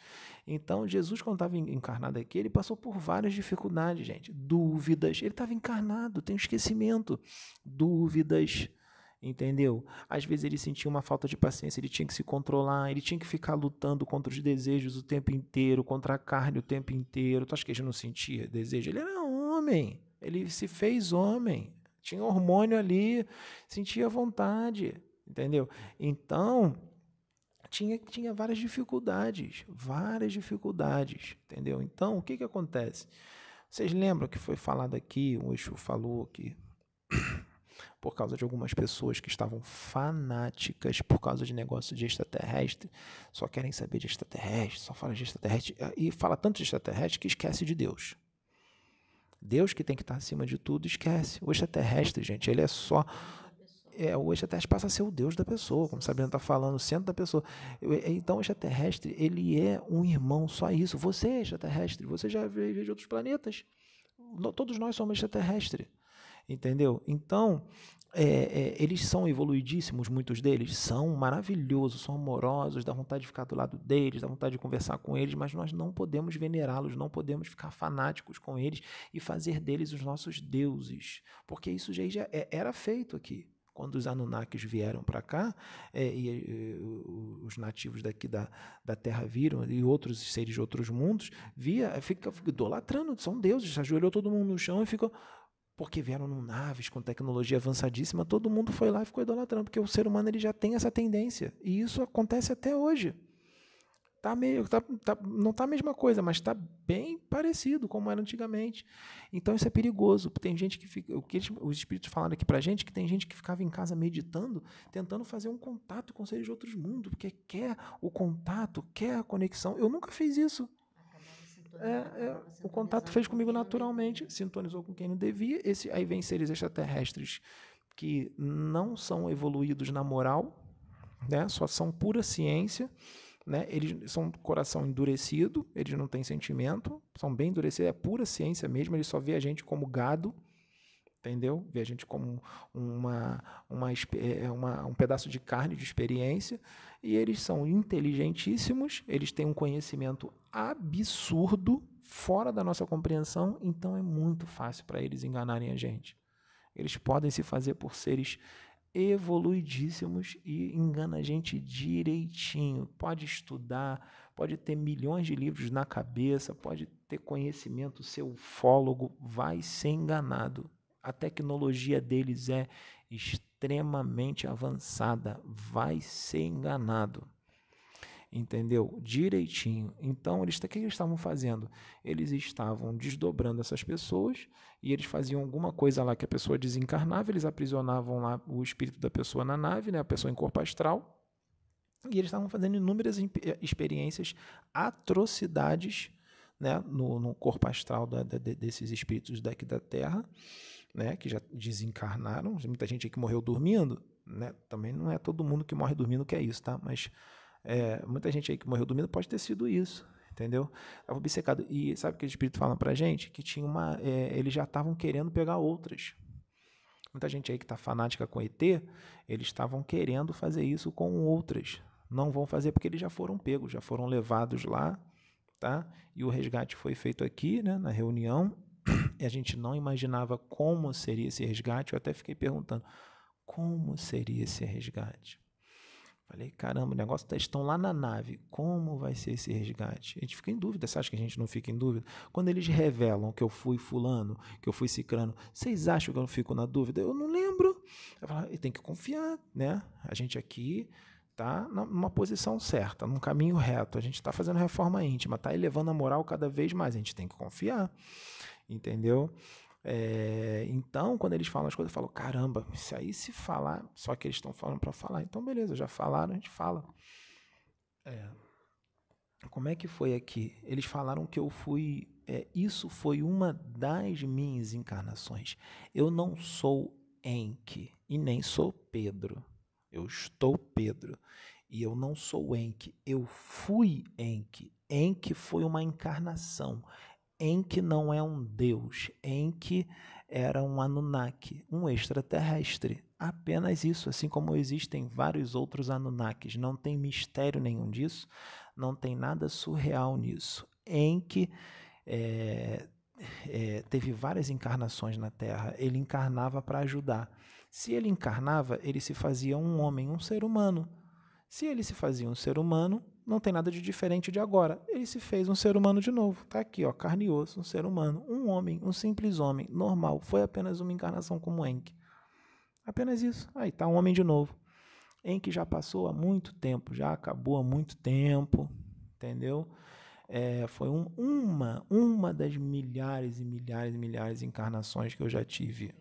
Speaker 1: Então, Jesus, quando estava encarnado aqui, ele passou por várias dificuldades, gente. Dúvidas. Ele estava encarnado, tem um esquecimento. Dúvidas, entendeu? Às vezes ele sentia uma falta de paciência, ele tinha que se controlar, ele tinha que ficar lutando contra os desejos o tempo inteiro, contra a carne o tempo inteiro. Tu acha que ele não sentia desejo? Ele era homem, ele se fez homem, tinha hormônio ali, sentia vontade, entendeu? Então, tinha, tinha várias dificuldades, várias dificuldades, entendeu? Então, o que, que acontece? Vocês lembram que foi falado aqui, o Exu falou que por causa de algumas pessoas que estavam fanáticas por causa de negócio de extraterrestre, só querem saber de extraterrestre, só fala de extraterrestre e fala tanto de extraterrestre que esquece de Deus. Deus que tem que estar acima de tudo, esquece. O extraterrestre, gente, ele é só é, o extraterrestre passa a ser o Deus da pessoa, como Sabrina está falando, o centro da pessoa. Então, o extraterrestre, ele é um irmão, só isso. Você é extraterrestre, você já veio de outros planetas. Todos nós somos extraterrestres. Entendeu? Então, é, é, eles são evoluidíssimos, muitos deles são maravilhosos, são amorosos, dá vontade de ficar do lado deles, dá vontade de conversar com eles, mas nós não podemos venerá-los, não podemos ficar fanáticos com eles e fazer deles os nossos deuses, porque isso já, já é, era feito aqui. Quando os Anunnakis vieram para cá, é, e, os nativos daqui da, da Terra viram, e outros seres de outros mundos, via, fica, fica idolatrando, são deuses, ajoelhou todo mundo no chão e ficou porque vieram num naves com tecnologia avançadíssima, todo mundo foi lá e ficou idolatrando, porque o ser humano ele já tem essa tendência. E isso acontece até hoje. Tá meio, tá, tá, não está a mesma coisa, mas está bem parecido como era antigamente. Então isso é perigoso. Tem gente que fica, o que eles, os espíritos falaram aqui para gente que tem gente que ficava em casa meditando, tentando fazer um contato com seres de outros mundos, porque quer o contato, quer a conexão. Eu nunca fiz isso. É, é, o contato fez comigo naturalmente, sintonizou com quem não devia. Esse, aí vem seres extraterrestres que não são evoluídos na moral, né? só são pura ciência. Né? Eles são coração endurecido, eles não têm sentimento, são bem endurecidos, é pura ciência mesmo, eles só vê a gente como gado, entendeu? Vê a gente como uma, uma, é, uma, um pedaço de carne de experiência, e eles são inteligentíssimos, eles têm um conhecimento absurdo, fora da nossa compreensão, então é muito fácil para eles enganarem a gente. Eles podem se fazer por seres evoluidíssimos e engana a gente direitinho. Pode estudar, pode ter milhões de livros na cabeça, pode ter conhecimento, ser ufólogo, vai ser enganado A tecnologia deles é extremamente avançada. Vai ser enganado entendeu? Direitinho. Então, eles, o que eles estavam fazendo? Eles estavam desdobrando essas pessoas e eles faziam alguma coisa lá que a pessoa desencarnava, eles aprisionavam lá o espírito da pessoa na nave, né, a pessoa em corpo astral, e eles estavam fazendo inúmeras experiências, atrocidades né, no, no corpo astral da, desses espíritos daqui da Terra, né, que já desencarnaram. Muita gente que morreu dormindo, né? Também não é todo mundo que morre dormindo que é isso, tá? Mas é, muita gente aí que morreu dormindo pode ter sido isso, entendeu? Estava obcecado. E sabe o que o Espírito fala pra gente? Que tinha uma. É, eles já estavam querendo pegar outras. Muita gente aí que está fanática com ET, eles estavam querendo fazer isso com outras. Não vão fazer porque eles já foram pegos, já foram levados lá, tá? E o resgate foi feito aqui, né, na reunião. E a gente não imaginava como seria esse resgate. Eu até fiquei perguntando como seria esse resgate. Falei, caramba, o negócio tá, estão lá na nave. Como vai ser esse resgate? A gente fica em dúvida. Você acha que a gente não fica em dúvida? Quando eles revelam que eu fui fulano, que eu fui cicrano, vocês acham que eu não fico na dúvida? Eu não lembro. Eu falo, tem que confiar, né? A gente aqui tá numa posição certa, num caminho reto. A gente está fazendo reforma íntima, tá elevando a moral cada vez mais. A gente tem que confiar, entendeu? É, então, quando eles falam as coisas, eu falo: caramba, se aí se falar, só que eles estão falando para falar, então beleza, já falaram, a gente fala. É, como é que foi aqui? Eles falaram que eu fui. É, isso foi uma das minhas encarnações. Eu não sou Enki e nem sou Pedro. Eu estou Pedro. E eu não sou Enki. Eu fui Enki. Enki foi uma encarnação que não é um deus, que era um Anunnaki, um extraterrestre. Apenas isso, assim como existem vários outros Anunnakis. Não tem mistério nenhum disso, não tem nada surreal nisso. Que é, é, teve várias encarnações na Terra, ele encarnava para ajudar. Se ele encarnava, ele se fazia um homem, um ser humano. Se ele se fazia um ser humano, não tem nada de diferente de agora. Ele se fez um ser humano de novo. Está aqui, ó, carne e osso, um ser humano, um homem, um simples homem, normal. Foi apenas uma encarnação como Enki. Apenas isso. Aí está um homem de novo. Enki já passou há muito tempo, já acabou há muito tempo, entendeu? É, foi um, uma, uma das milhares e milhares e milhares de encarnações que eu já tive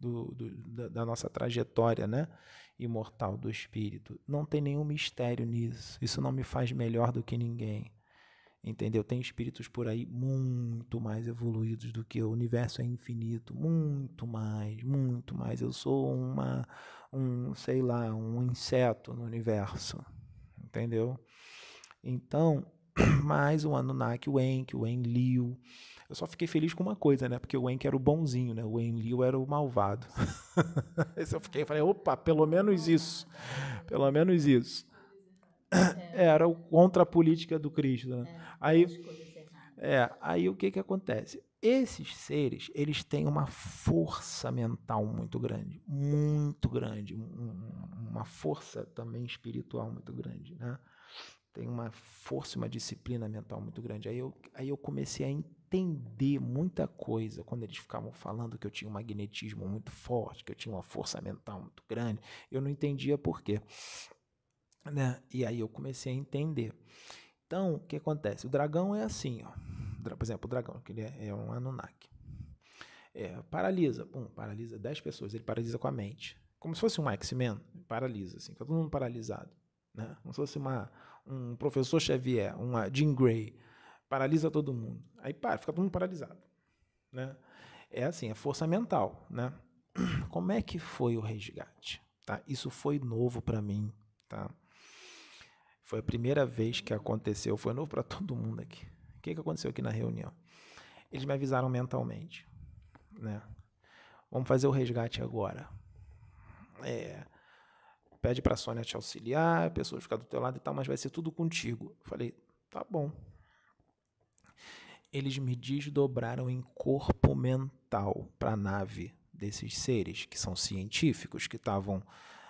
Speaker 1: do, do da, da nossa trajetória, né? imortal do espírito. Não tem nenhum mistério nisso. Isso não me faz melhor do que ninguém. Entendeu? Tem espíritos por aí muito mais evoluídos do que eu. O universo é infinito, muito mais, muito mais. Eu sou uma um, sei lá, um inseto no universo. Entendeu? Então, mais um Anunnaki, o Enki, o Enlil, eu só fiquei feliz com uma coisa, né? Porque o Enki era o bonzinho, né? O Enlil era o malvado. Esse eu fiquei, falei, opa, pelo menos isso. Pelo menos isso. É. Era o contra a política do Cristo. Né? É, aí, é, aí o que que acontece? Esses seres, eles têm uma força mental muito grande, muito grande, uma força também espiritual muito grande, né? Tem uma força, uma disciplina mental muito grande. Aí eu, aí eu comecei a entender muita coisa quando eles ficavam falando que eu tinha um magnetismo muito forte, que eu tinha uma força mental muito grande. Eu não entendia por quê. Né? E aí eu comecei a entender. Então, o que acontece? O dragão é assim, ó. Por exemplo, o dragão, que ele é, é um Anunnaki. É, paralisa, pum, paralisa 10 pessoas, ele paralisa com a mente. Como se fosse um X-Men, paralisa, assim, tá todo mundo paralisado. Né? Como se fosse uma, um professor Xavier, uma Jean Grey paralisa todo mundo. Aí para, fica todo mundo paralisado. Né? É assim, é força mental. Né? Como é que foi o resgate? Tá? Isso foi novo para mim. Tá? Foi a primeira vez que aconteceu, foi novo para todo mundo aqui. O que, que aconteceu aqui na reunião? Eles me avisaram mentalmente. Né? Vamos fazer o resgate agora. É, pede para a Sônia te auxiliar, a pessoa ficar do teu lado e tal, mas vai ser tudo contigo. Eu falei, tá bom eles me desdobraram em corpo mental para a nave desses seres que são científicos, que estavam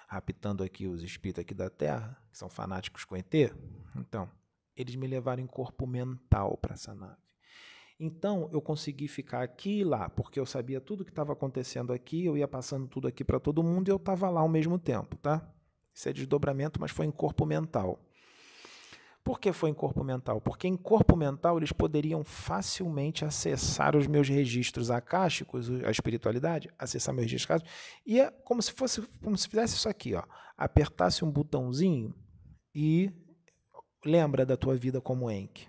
Speaker 1: raptando aqui os espíritos aqui da Terra, que são fanáticos com ET. Então, eles me levaram em corpo mental para essa nave. Então eu consegui ficar aqui e lá, porque eu sabia tudo que estava acontecendo aqui, eu ia passando tudo aqui para todo mundo e eu estava lá ao mesmo tempo, tá? Isso é desdobramento, mas foi em corpo mental. Por que foi em corpo mental? Porque em corpo mental eles poderiam facilmente acessar os meus registros acásticos, a espiritualidade, acessar meus registros e é como se fosse, como se fizesse isso aqui, ó, apertasse um botãozinho e lembra da tua vida como Enk.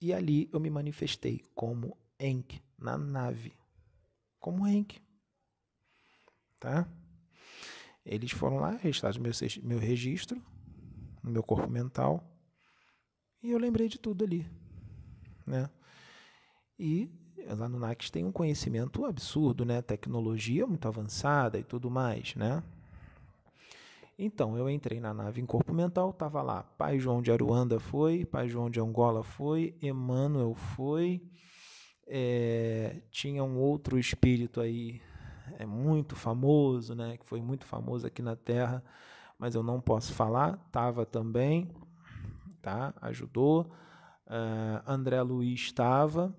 Speaker 1: E ali eu me manifestei como Enk na nave, como Enk, tá? Eles foram lá, registraram meu, meu registro no meu corpo mental e eu lembrei de tudo ali, né? E lá no NACS tem um conhecimento absurdo, né? Tecnologia muito avançada e tudo mais, né? Então, eu entrei na nave em corpo mental, estava lá. Pai João de Aruanda foi, Pai João de Angola foi, Emmanuel foi, é, tinha um outro espírito aí é muito famoso, né, que foi muito famoso aqui na Terra, mas eu não posso falar, estava também, tá, ajudou. Uh, André Luiz estava,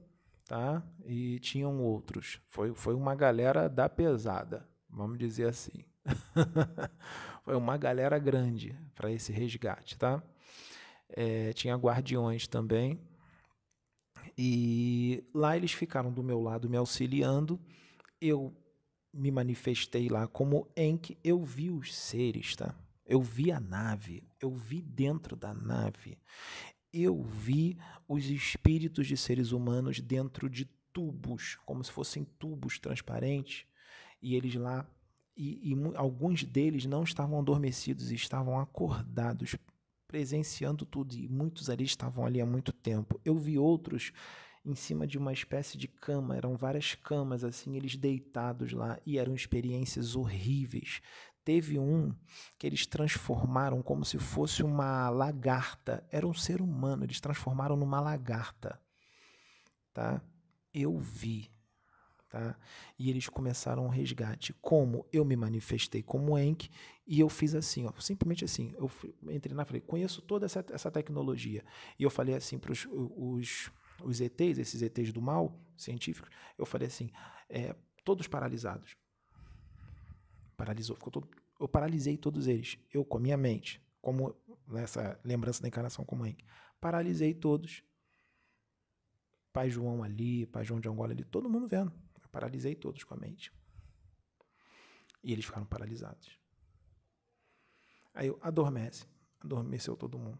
Speaker 1: tá, e tinham outros. Foi, foi uma galera da pesada, vamos dizer assim. Foi uma galera grande para esse resgate, tá? É, tinha guardiões também. E lá eles ficaram do meu lado me auxiliando. Eu me manifestei lá como Enk. Eu vi os seres, tá? Eu vi a nave. Eu vi dentro da nave. Eu vi os espíritos de seres humanos dentro de tubos, como se fossem tubos transparentes. E eles lá e, e alguns deles não estavam adormecidos, estavam acordados, presenciando tudo, e muitos ali estavam ali há muito tempo. Eu vi outros em cima de uma espécie de cama, eram várias camas assim, eles deitados lá, e eram experiências horríveis. Teve um que eles transformaram como se fosse uma lagarta, era um ser humano, eles transformaram numa lagarta. Tá? Eu vi Tá? E eles começaram o resgate. Como eu me manifestei como Enk e eu fiz assim, ó, simplesmente assim. Eu entrei na falei, conheço toda essa, essa tecnologia. E eu falei assim para os, os, ETs, esses ETs do mal, científicos, eu falei assim, é, todos paralisados. Paralisou, ficou todo, eu paralisei todos eles, eu com a minha mente, como nessa lembrança da encarnação como Enk. Paralisei todos. Pai João ali, Pai João de Angola ali, todo mundo vendo. Paralisei todos com a mente. E eles ficaram paralisados. Aí eu adormece. Adormeceu todo mundo.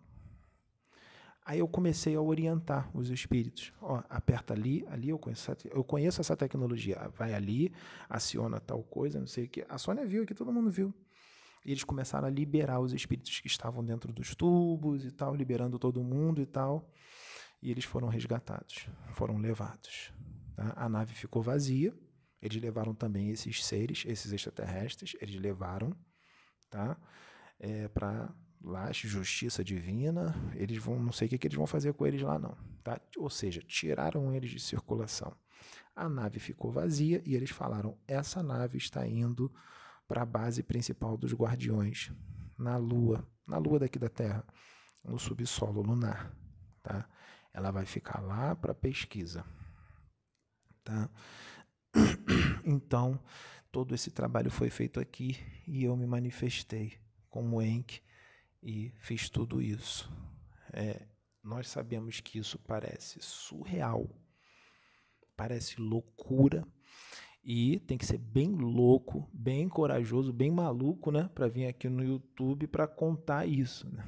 Speaker 1: Aí eu comecei a orientar os espíritos. Ó, aperta ali, ali eu conheço, eu conheço essa tecnologia. Vai ali, aciona tal coisa, não sei o que. A Sônia viu que todo mundo viu. E eles começaram a liberar os espíritos que estavam dentro dos tubos e tal, liberando todo mundo e tal. E eles foram resgatados, foram levados. Tá? A nave ficou vazia. Eles levaram também esses seres, esses extraterrestres, eles levaram tá? É, para lá, justiça divina. Eles vão, não sei o que, que eles vão fazer com eles lá, não. Tá? Ou seja, tiraram eles de circulação. A nave ficou vazia e eles falaram: essa nave está indo para a base principal dos guardiões, na Lua, na Lua daqui da Terra, no subsolo lunar. Tá? Ela vai ficar lá para pesquisa. Tá? Então, todo esse trabalho foi feito aqui e eu me manifestei como Enk e fiz tudo isso. É, nós sabemos que isso parece surreal, parece loucura e tem que ser bem louco, bem corajoso, bem maluco, né, para vir aqui no YouTube para contar isso, né?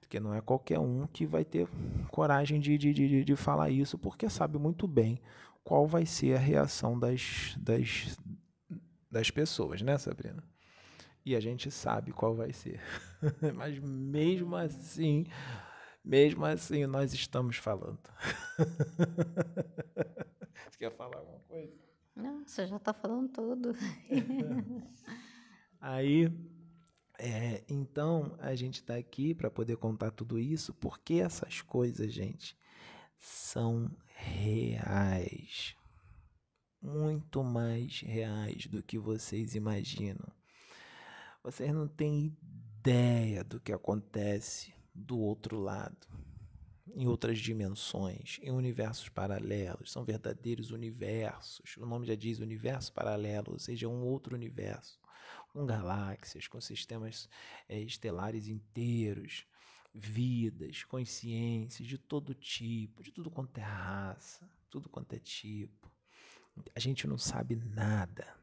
Speaker 1: Porque não é qualquer um que vai ter coragem de, de, de, de falar isso, porque sabe muito bem qual vai ser a reação das, das, das pessoas, né, Sabrina? E a gente sabe qual vai ser. Mas mesmo assim, mesmo assim, nós estamos falando. você quer falar alguma coisa?
Speaker 2: Não, você já está falando tudo.
Speaker 1: Aí, é, então, a gente está aqui para poder contar tudo isso, porque essas coisas, gente, são reais. Muito mais reais do que vocês imaginam. Vocês não têm ideia do que acontece do outro lado. em outras dimensões, em universos paralelos, são verdadeiros universos. O nome já diz universo paralelo, ou seja, um outro universo, com galáxias, com sistemas é, estelares inteiros, vidas, consciências de todo tipo, de tudo quanto é raça, tudo quanto é tipo. A gente não sabe nada.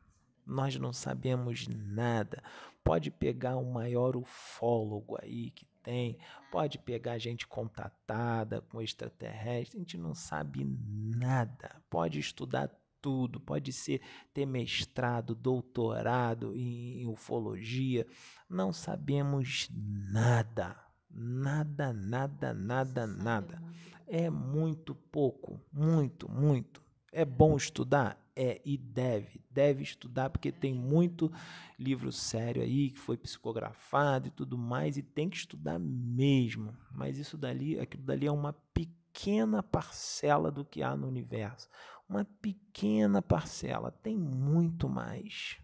Speaker 1: Nós não sabemos nada. Pode pegar o maior ufólogo aí que tem, pode pegar gente contatada com extraterrestre, a gente não sabe nada. Pode estudar tudo, pode ser ter mestrado, doutorado em, em ufologia, não sabemos nada. Nada, nada, nada, nada. É muito pouco, muito, muito. É bom estudar? É, e deve, deve estudar, porque tem muito livro sério aí que foi psicografado e tudo mais, e tem que estudar mesmo. Mas isso dali, aquilo dali é uma pequena parcela do que há no universo. Uma pequena parcela, tem muito mais.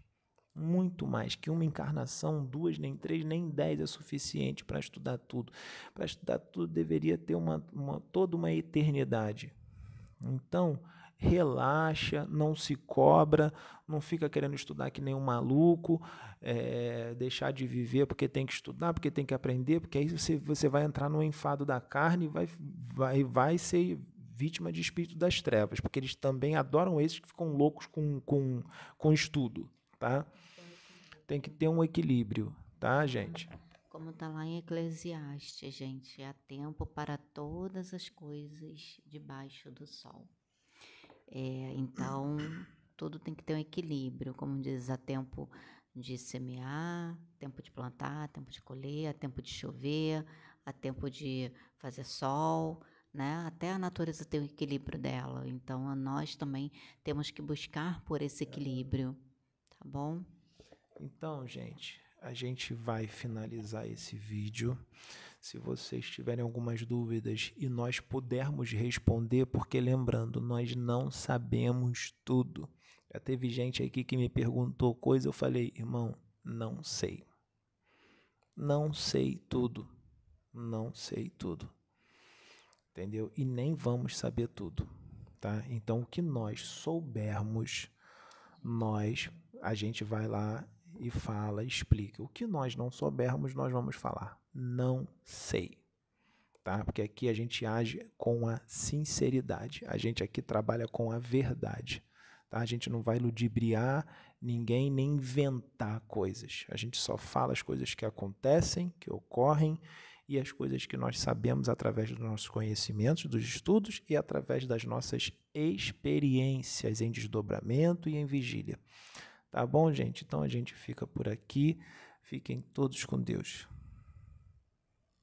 Speaker 1: Muito mais que uma encarnação, duas, nem três, nem dez é suficiente para estudar tudo. Para estudar tudo deveria ter uma, uma, toda uma eternidade. Então, relaxa, não se cobra, não fica querendo estudar que nem um maluco, é, deixar de viver porque tem que estudar, porque tem que aprender, porque aí você, você vai entrar no enfado da carne e vai, vai, vai ser vítima de espírito das trevas, porque eles também adoram esses que ficam loucos com, com, com estudo, tá? Tem que ter um equilíbrio, tá, gente?
Speaker 2: Como está lá em Eclesiastes, gente, há tempo para todas as coisas debaixo do sol. É, então, tudo tem que ter um equilíbrio, como diz, há tempo de semear, tempo de plantar, tempo de colher, há tempo de chover, há tempo de fazer sol, né? Até a natureza tem o equilíbrio dela. Então, nós também temos que buscar por esse equilíbrio, tá bom?
Speaker 1: Então, gente, a gente vai finalizar esse vídeo. Se vocês tiverem algumas dúvidas e nós pudermos responder, porque lembrando, nós não sabemos tudo. Já teve gente aqui que me perguntou coisa, eu falei, irmão, não sei. Não sei tudo. Não sei tudo. Entendeu? E nem vamos saber tudo, tá? Então o que nós soubermos, nós a gente vai lá e fala, explica. O que nós não soubermos, nós vamos falar não sei. Tá? Porque aqui a gente age com a sinceridade. A gente aqui trabalha com a verdade. Tá? A gente não vai ludibriar ninguém nem inventar coisas. A gente só fala as coisas que acontecem, que ocorrem e as coisas que nós sabemos através dos nossos conhecimentos, dos estudos e através das nossas experiências em desdobramento e em vigília. Tá bom, gente? Então a gente fica por aqui. Fiquem todos com Deus.